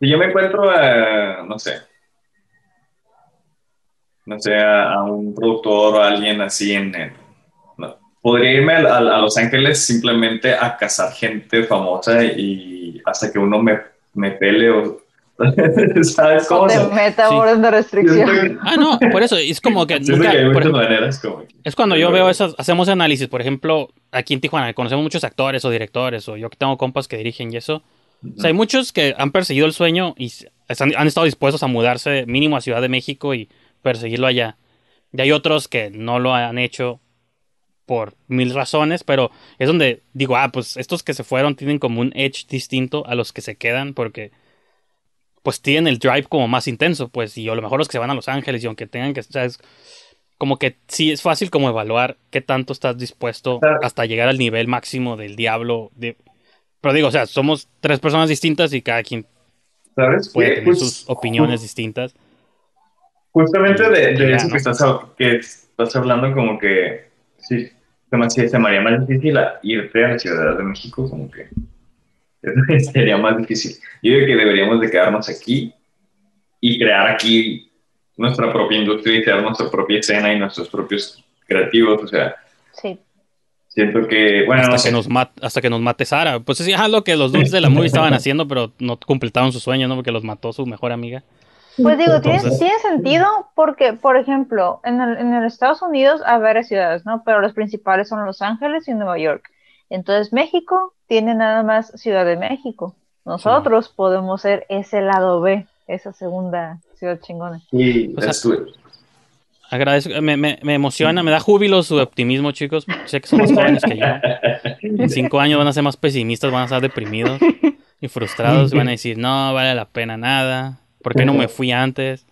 yo me encuentro a, no sé, no sé, a, un productor o a alguien así en... podría irme a, Los Ángeles simplemente a cazar gente famosa y hasta que uno me, me pele o ¿Sabes cómo? Te meta orden de restricción. Ah, no, por eso es como que. Es cuando yo veo esas, hacemos análisis, por ejemplo, aquí en Tijuana, conocemos muchos actores o directores, o yo que tengo compas que dirigen y eso. O sea, hay muchos que han perseguido el sueño y han estado dispuestos a mudarse mínimo a Ciudad de México y perseguirlo allá. Y hay otros que no lo han hecho por mil razones, pero es donde digo, ah, pues estos que se fueron tienen como un edge distinto a los que se quedan porque pues tienen el drive como más intenso, pues, y a lo mejor los que se van a Los Ángeles y aunque tengan que, o sea, es como que sí es fácil como evaluar qué tanto estás dispuesto hasta llegar al nivel máximo del diablo. De... Pero digo, o sea, somos tres personas distintas y cada quien puede tener sus opiniones distintas. Justamente de, eso que estás, que estás hablando, como que sí, se me haría más difícil irte a la Ciudad de México, como que sería más difícil. Yo creo que deberíamos de quedarnos aquí y crear aquí nuestra propia industria y crear nuestra propia escena y nuestros propios creativos, o sea. Sí. Siento que, bueno, hasta, que nos hasta que nos mate Sara. Pues es lo que los dos de la movie estaban haciendo, pero no completaron su sueño, ¿no? Porque los mató su mejor amiga. Pues digo, tiene, tiene, sentido porque, por ejemplo, en el, en el Estados Unidos hay varias ciudades, ¿no? Pero los principales son Los Ángeles y Nueva York. Entonces México tiene nada más Ciudad de México. Nosotros podemos ser ese lado B, esa segunda ciudad chingona. Y agradezco, me, me, me, emociona, me da júbilo su optimismo, chicos. Sé que son más jóvenes que yo. En cinco años van a ser más pesimistas, van a estar deprimidos y frustrados. Y van a decir, no vale la pena nada. ¿Por qué no me fui antes?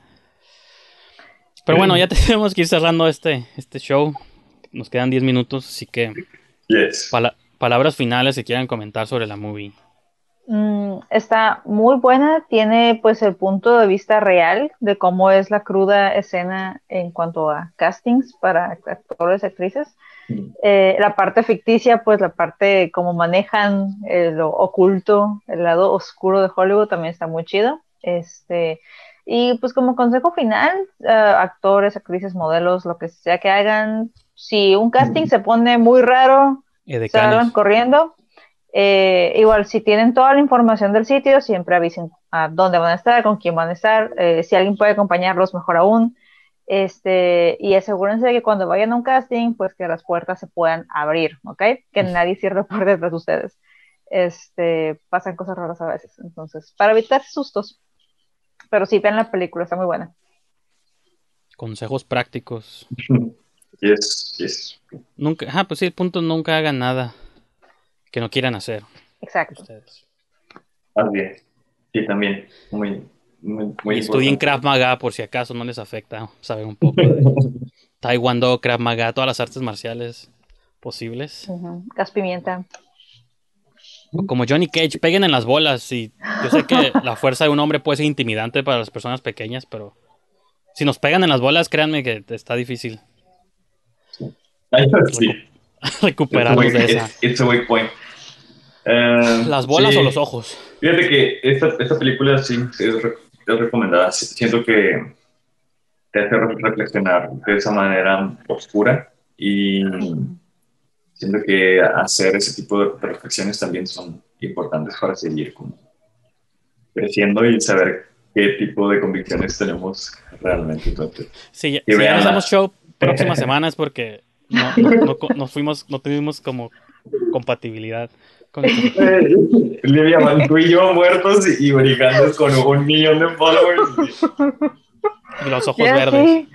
Pero bueno, ya tenemos que ir cerrando este, este show. Nos quedan 10 minutos, así que yes palabras finales que quieran comentar sobre la movie. Mm, está muy buena, tiene pues el punto de vista real de cómo es la cruda escena en cuanto a castings para actores y actrices. Mm. Eh, la parte ficticia, pues la parte como manejan eh, lo oculto, el lado oscuro de Hollywood también está muy chido. Este, y pues como consejo final, eh, actores, actrices, modelos, lo que sea que hagan, si un casting mm. se pone muy raro, salgan corriendo. Eh, igual, si tienen toda la información del sitio, siempre avisen a dónde van a estar, con quién van a estar. Eh, si alguien puede acompañarlos, mejor aún. Este, y asegúrense de que cuando vayan a un casting, pues que las puertas se puedan abrir, ¿ok? Que nadie cierre por detrás de ustedes. Este, pasan cosas raras a veces. Entonces, para evitar sustos. Pero sí, vean la película, está muy buena. Consejos prácticos. Yes, yes. Nunca, ah, pues sí, el punto nunca hagan nada que no quieran hacer. Exacto. También. Sí, también. Muy, muy, muy y estudien Krav Maga por si acaso no les afecta saber un poco de Taekwondo, Krav Maga, todas las artes marciales posibles. Gas pimienta. Como Johnny Cage, peguen en las bolas. Y yo sé que la fuerza de un hombre puede ser intimidante para las personas pequeñas, pero si nos pegan en las bolas, créanme que está difícil. Sí. Recuperarnos de esa. It's a weak point. Uh, ¿Las bolas o los ojos? Fíjate que esta, esta película sí es, recomendada. Siento que te hace reflexionar de esa manera oscura y siento que hacer ese tipo de reflexiones también son importantes para seguir como creciendo y saber qué tipo de convicciones tenemos realmente. Entonces, Sí, si ya damos show próximas semanas porque no, no, no co- no fuimos, no tuvimos como compatibilidad con. Livia, tú y yo muertos y, brincando con un millón de followers. Y los ojos verdes.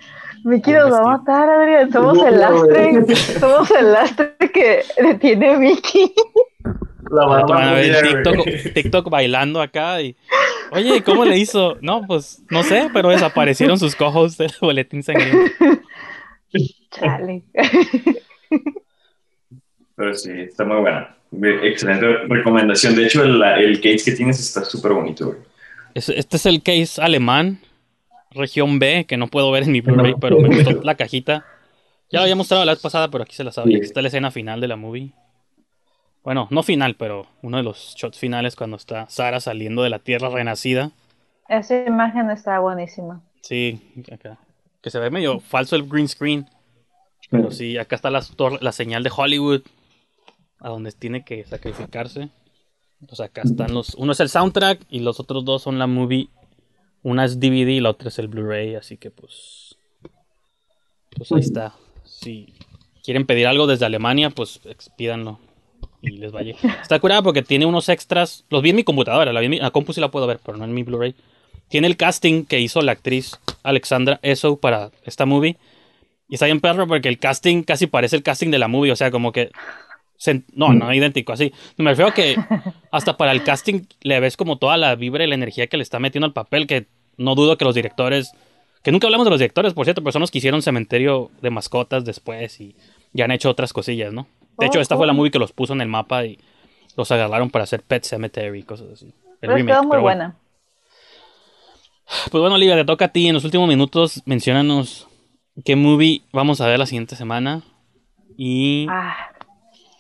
Miki nos va a matar, Adrián. Somos el lastre. Somos el lastre que detiene a Miki. La van a ver. TikTok bailando acá y. Oye, ¿cómo le hizo? No, pues no sé, pero desaparecieron sus cojos del boletín sangriento. Chale. Pero sí, está muy buena. Excelente recomendación. De hecho, el, el case que tienes está súper bonito, güey. Este es el case alemán, región B, que no puedo ver en mi Blu-ray, pero me gustó la cajita. Ya lo había mostrado la vez pasada, pero aquí se la sabe. Sí. Está la escena final de la movie. Bueno, no final, pero uno de los shots finales cuando está Sara saliendo de la tierra renacida. Esa imagen está buenísima. Sí, acá. Que se ve medio falso el green screen. Pero sí, acá está la, señal de Hollywood. A donde tiene que sacrificarse. Entonces acá están los. Uno es el soundtrack y los otros dos son la movie. Una es DVD y la otra es el Blu-ray. Así que pues. Pues ahí está. Si quieren pedir algo desde Alemania, pues pídanlo. Y les vaya. Está curada porque tiene unos extras. Los vi en mi computadora. La, vi en mi- la compu sí la puedo ver, pero no en mi Blu-ray. Tiene el casting que hizo la actriz Alexandra Eso para esta movie. Y está bien perro porque el casting casi parece el casting de la movie. O sea, como que. se- no, no idéntico, así. Me refiero a que hasta para el casting le ves como toda la vibra y la energía que le está metiendo al papel. Que no dudo que los directores. Que nunca hablamos de los directores, por cierto, pero son los que hicieron Cementerio de Mascotas después y ya han hecho otras cosillas, ¿no? De hecho, Oh, esta fue la movie que los puso en el mapa y los agarraron para hacer Pet Cemetery y cosas así. El Pero remake, quedó muy pero bueno. buena. Pues bueno, Olivia, te toca a ti. En los últimos minutos, menciónanos qué movie vamos a ver la siguiente semana. Y, Ah,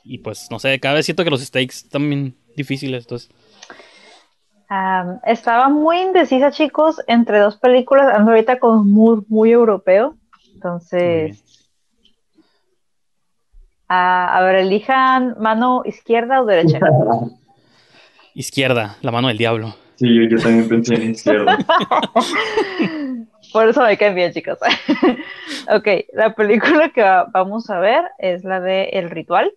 y pues, no sé, cada vez siento que los stakes están bien difíciles. Entonces, estaba muy indecisa, chicos, entre dos películas. Ando ahorita con un mood muy europeo. Entonces, ah, a ver, elijan mano izquierda o derecha. izquierda, la mano del diablo. Sí, yo, yo también pensé en izquierda. Por eso me caen bien, chicos. ok, la película que va- vamos a ver es la de El Ritual.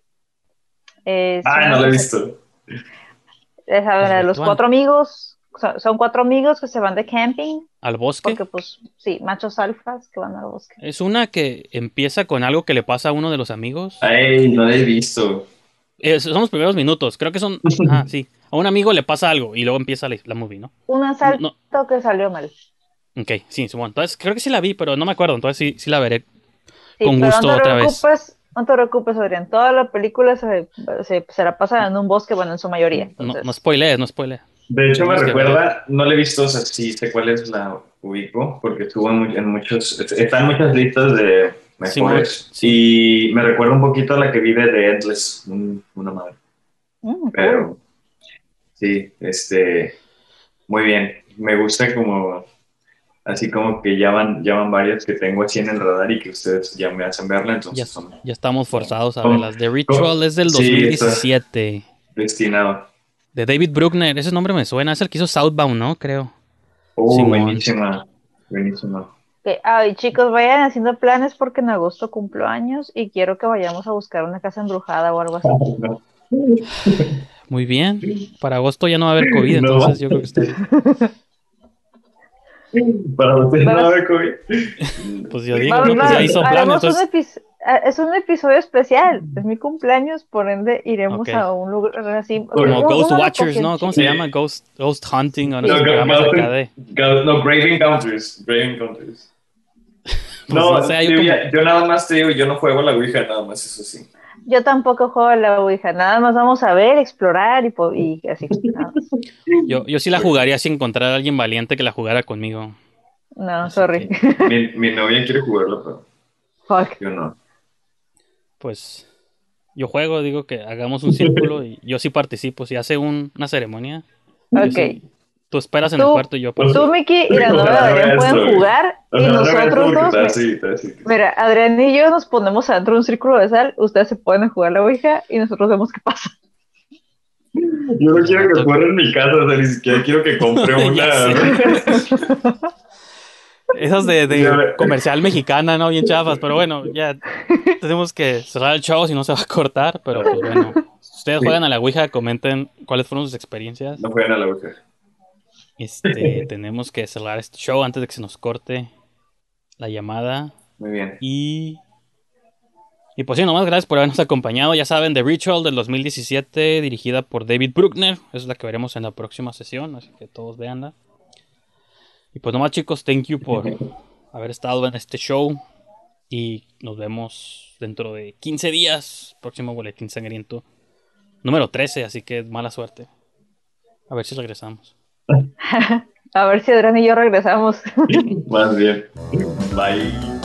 Es Ah, no lo he visto. es la de los Ritual. cuatro amigos. Son, son cuatro amigos que se van de camping. Al bosque. Porque, pues, sí, machos alfas que van al bosque. Es una que empieza con algo que le pasa a uno de los amigos. Ay, no lo he visto. Eh, son los primeros minutos. Creo que son. Ah, sí. A un amigo le pasa algo y luego empieza la, la movie, ¿no? Un asalto No. que salió mal. Ok, sí, bueno. Entonces, creo que sí la vi, pero no me acuerdo. Entonces, sí, sí la veré. Sí, Con gusto no te otra vez. preocupes, No te preocupes, Adrián. Toda la película se, se, se la pasa en un bosque, bueno, en su mayoría. No, Entonces, no spoilees, no spoilees. De hecho, me recuerda, no la he visto, o sea, sí sé cuál es la ubico, porque estuvo en, mu- en muchos, está en muchas listas de mejores. Sí, y me recuerda un poquito a la que vive de Endless, un- una madre. mm, cool. Pero sí, este, muy bien. Me gusta como, así como que ya van, ya van varias que tengo así en el radar y que ustedes ya me hacen verla, Ya, entonces son ya estamos forzados a ¿Cómo? verlas. The Ritual es del Sí, 2017. destinados. De David Bruckner. Ese nombre me suena. Es el que hizo Southbound, ¿no? Creo. Oh, Simón. buenísima, buenísima. Ay, chicos, vayan haciendo planes porque en agosto cumplo años y quiero que vayamos a buscar una casa embrujada o algo así. Muy bien. Para agosto ya no va a haber COVID, No. entonces yo creo que está bien. Para usted no Vamos. haber COVID. Pues yo digo, Vamos, ¿no? Pues ya hizo plan, haremos un entonces. epi- ah, es un episodio especial. Es mi cumpleaños, por ende iremos a un lugar así. Como Ghost Watchers, ¿no? ¿Cómo se llama? Ghost, Ghost Hunting o no No, No, Encounters. Pues no, yo, como- yo nada más te digo, yo no juego a la Ouija, nada más, eso sí. Yo tampoco juego a la Ouija, nada más vamos a ver, explorar y, así. Yo, yo sí la jugaría si encontrar a alguien valiente que la jugara conmigo. No, Así sorry. Mi, mi novia quiere jugarlo, pero Fuck. yo no. Pues yo juego, digo que hagamos un círculo y yo sí participo. Si hace un- una ceremonia, yo Ok. sí, Tú esperas en el cuarto y yo. Por tú, Miki, y la novia de Adrián pueden jugar y nosotros dos. Mira, Adrián y yo nos ponemos adentro de un círculo de sal, ustedes se pueden jugar la Ouija y nosotros vemos qué pasa. Yo no quiero que jueguen en mi casa, o sea, ni siquiera quiero que compre una. Esas de, de comercial mexicana, ¿no? Bien chafas, pero bueno, ya tenemos que cerrar el show si no se va a cortar, pero pues bueno. Si ustedes juegan a la Ouija, comenten cuáles fueron sus experiencias. No juegan a la Ouija. Este, tenemos que cerrar este show antes de que se nos corte la llamada. Muy bien. Y y pues sí, nomás gracias por habernos acompañado. Ya saben, The Ritual del 2017, dirigida por David Bruckner. Es la que veremos en la próxima sesión, así que todos veanla. Y pues nomás chicos, thank you por haber estado en este show. Y nos vemos dentro de 15 días. Próximo boletín sangriento. Número 13, así que mala suerte. A ver si regresamos. A ver si Adrián y yo regresamos. Más bien. Bye.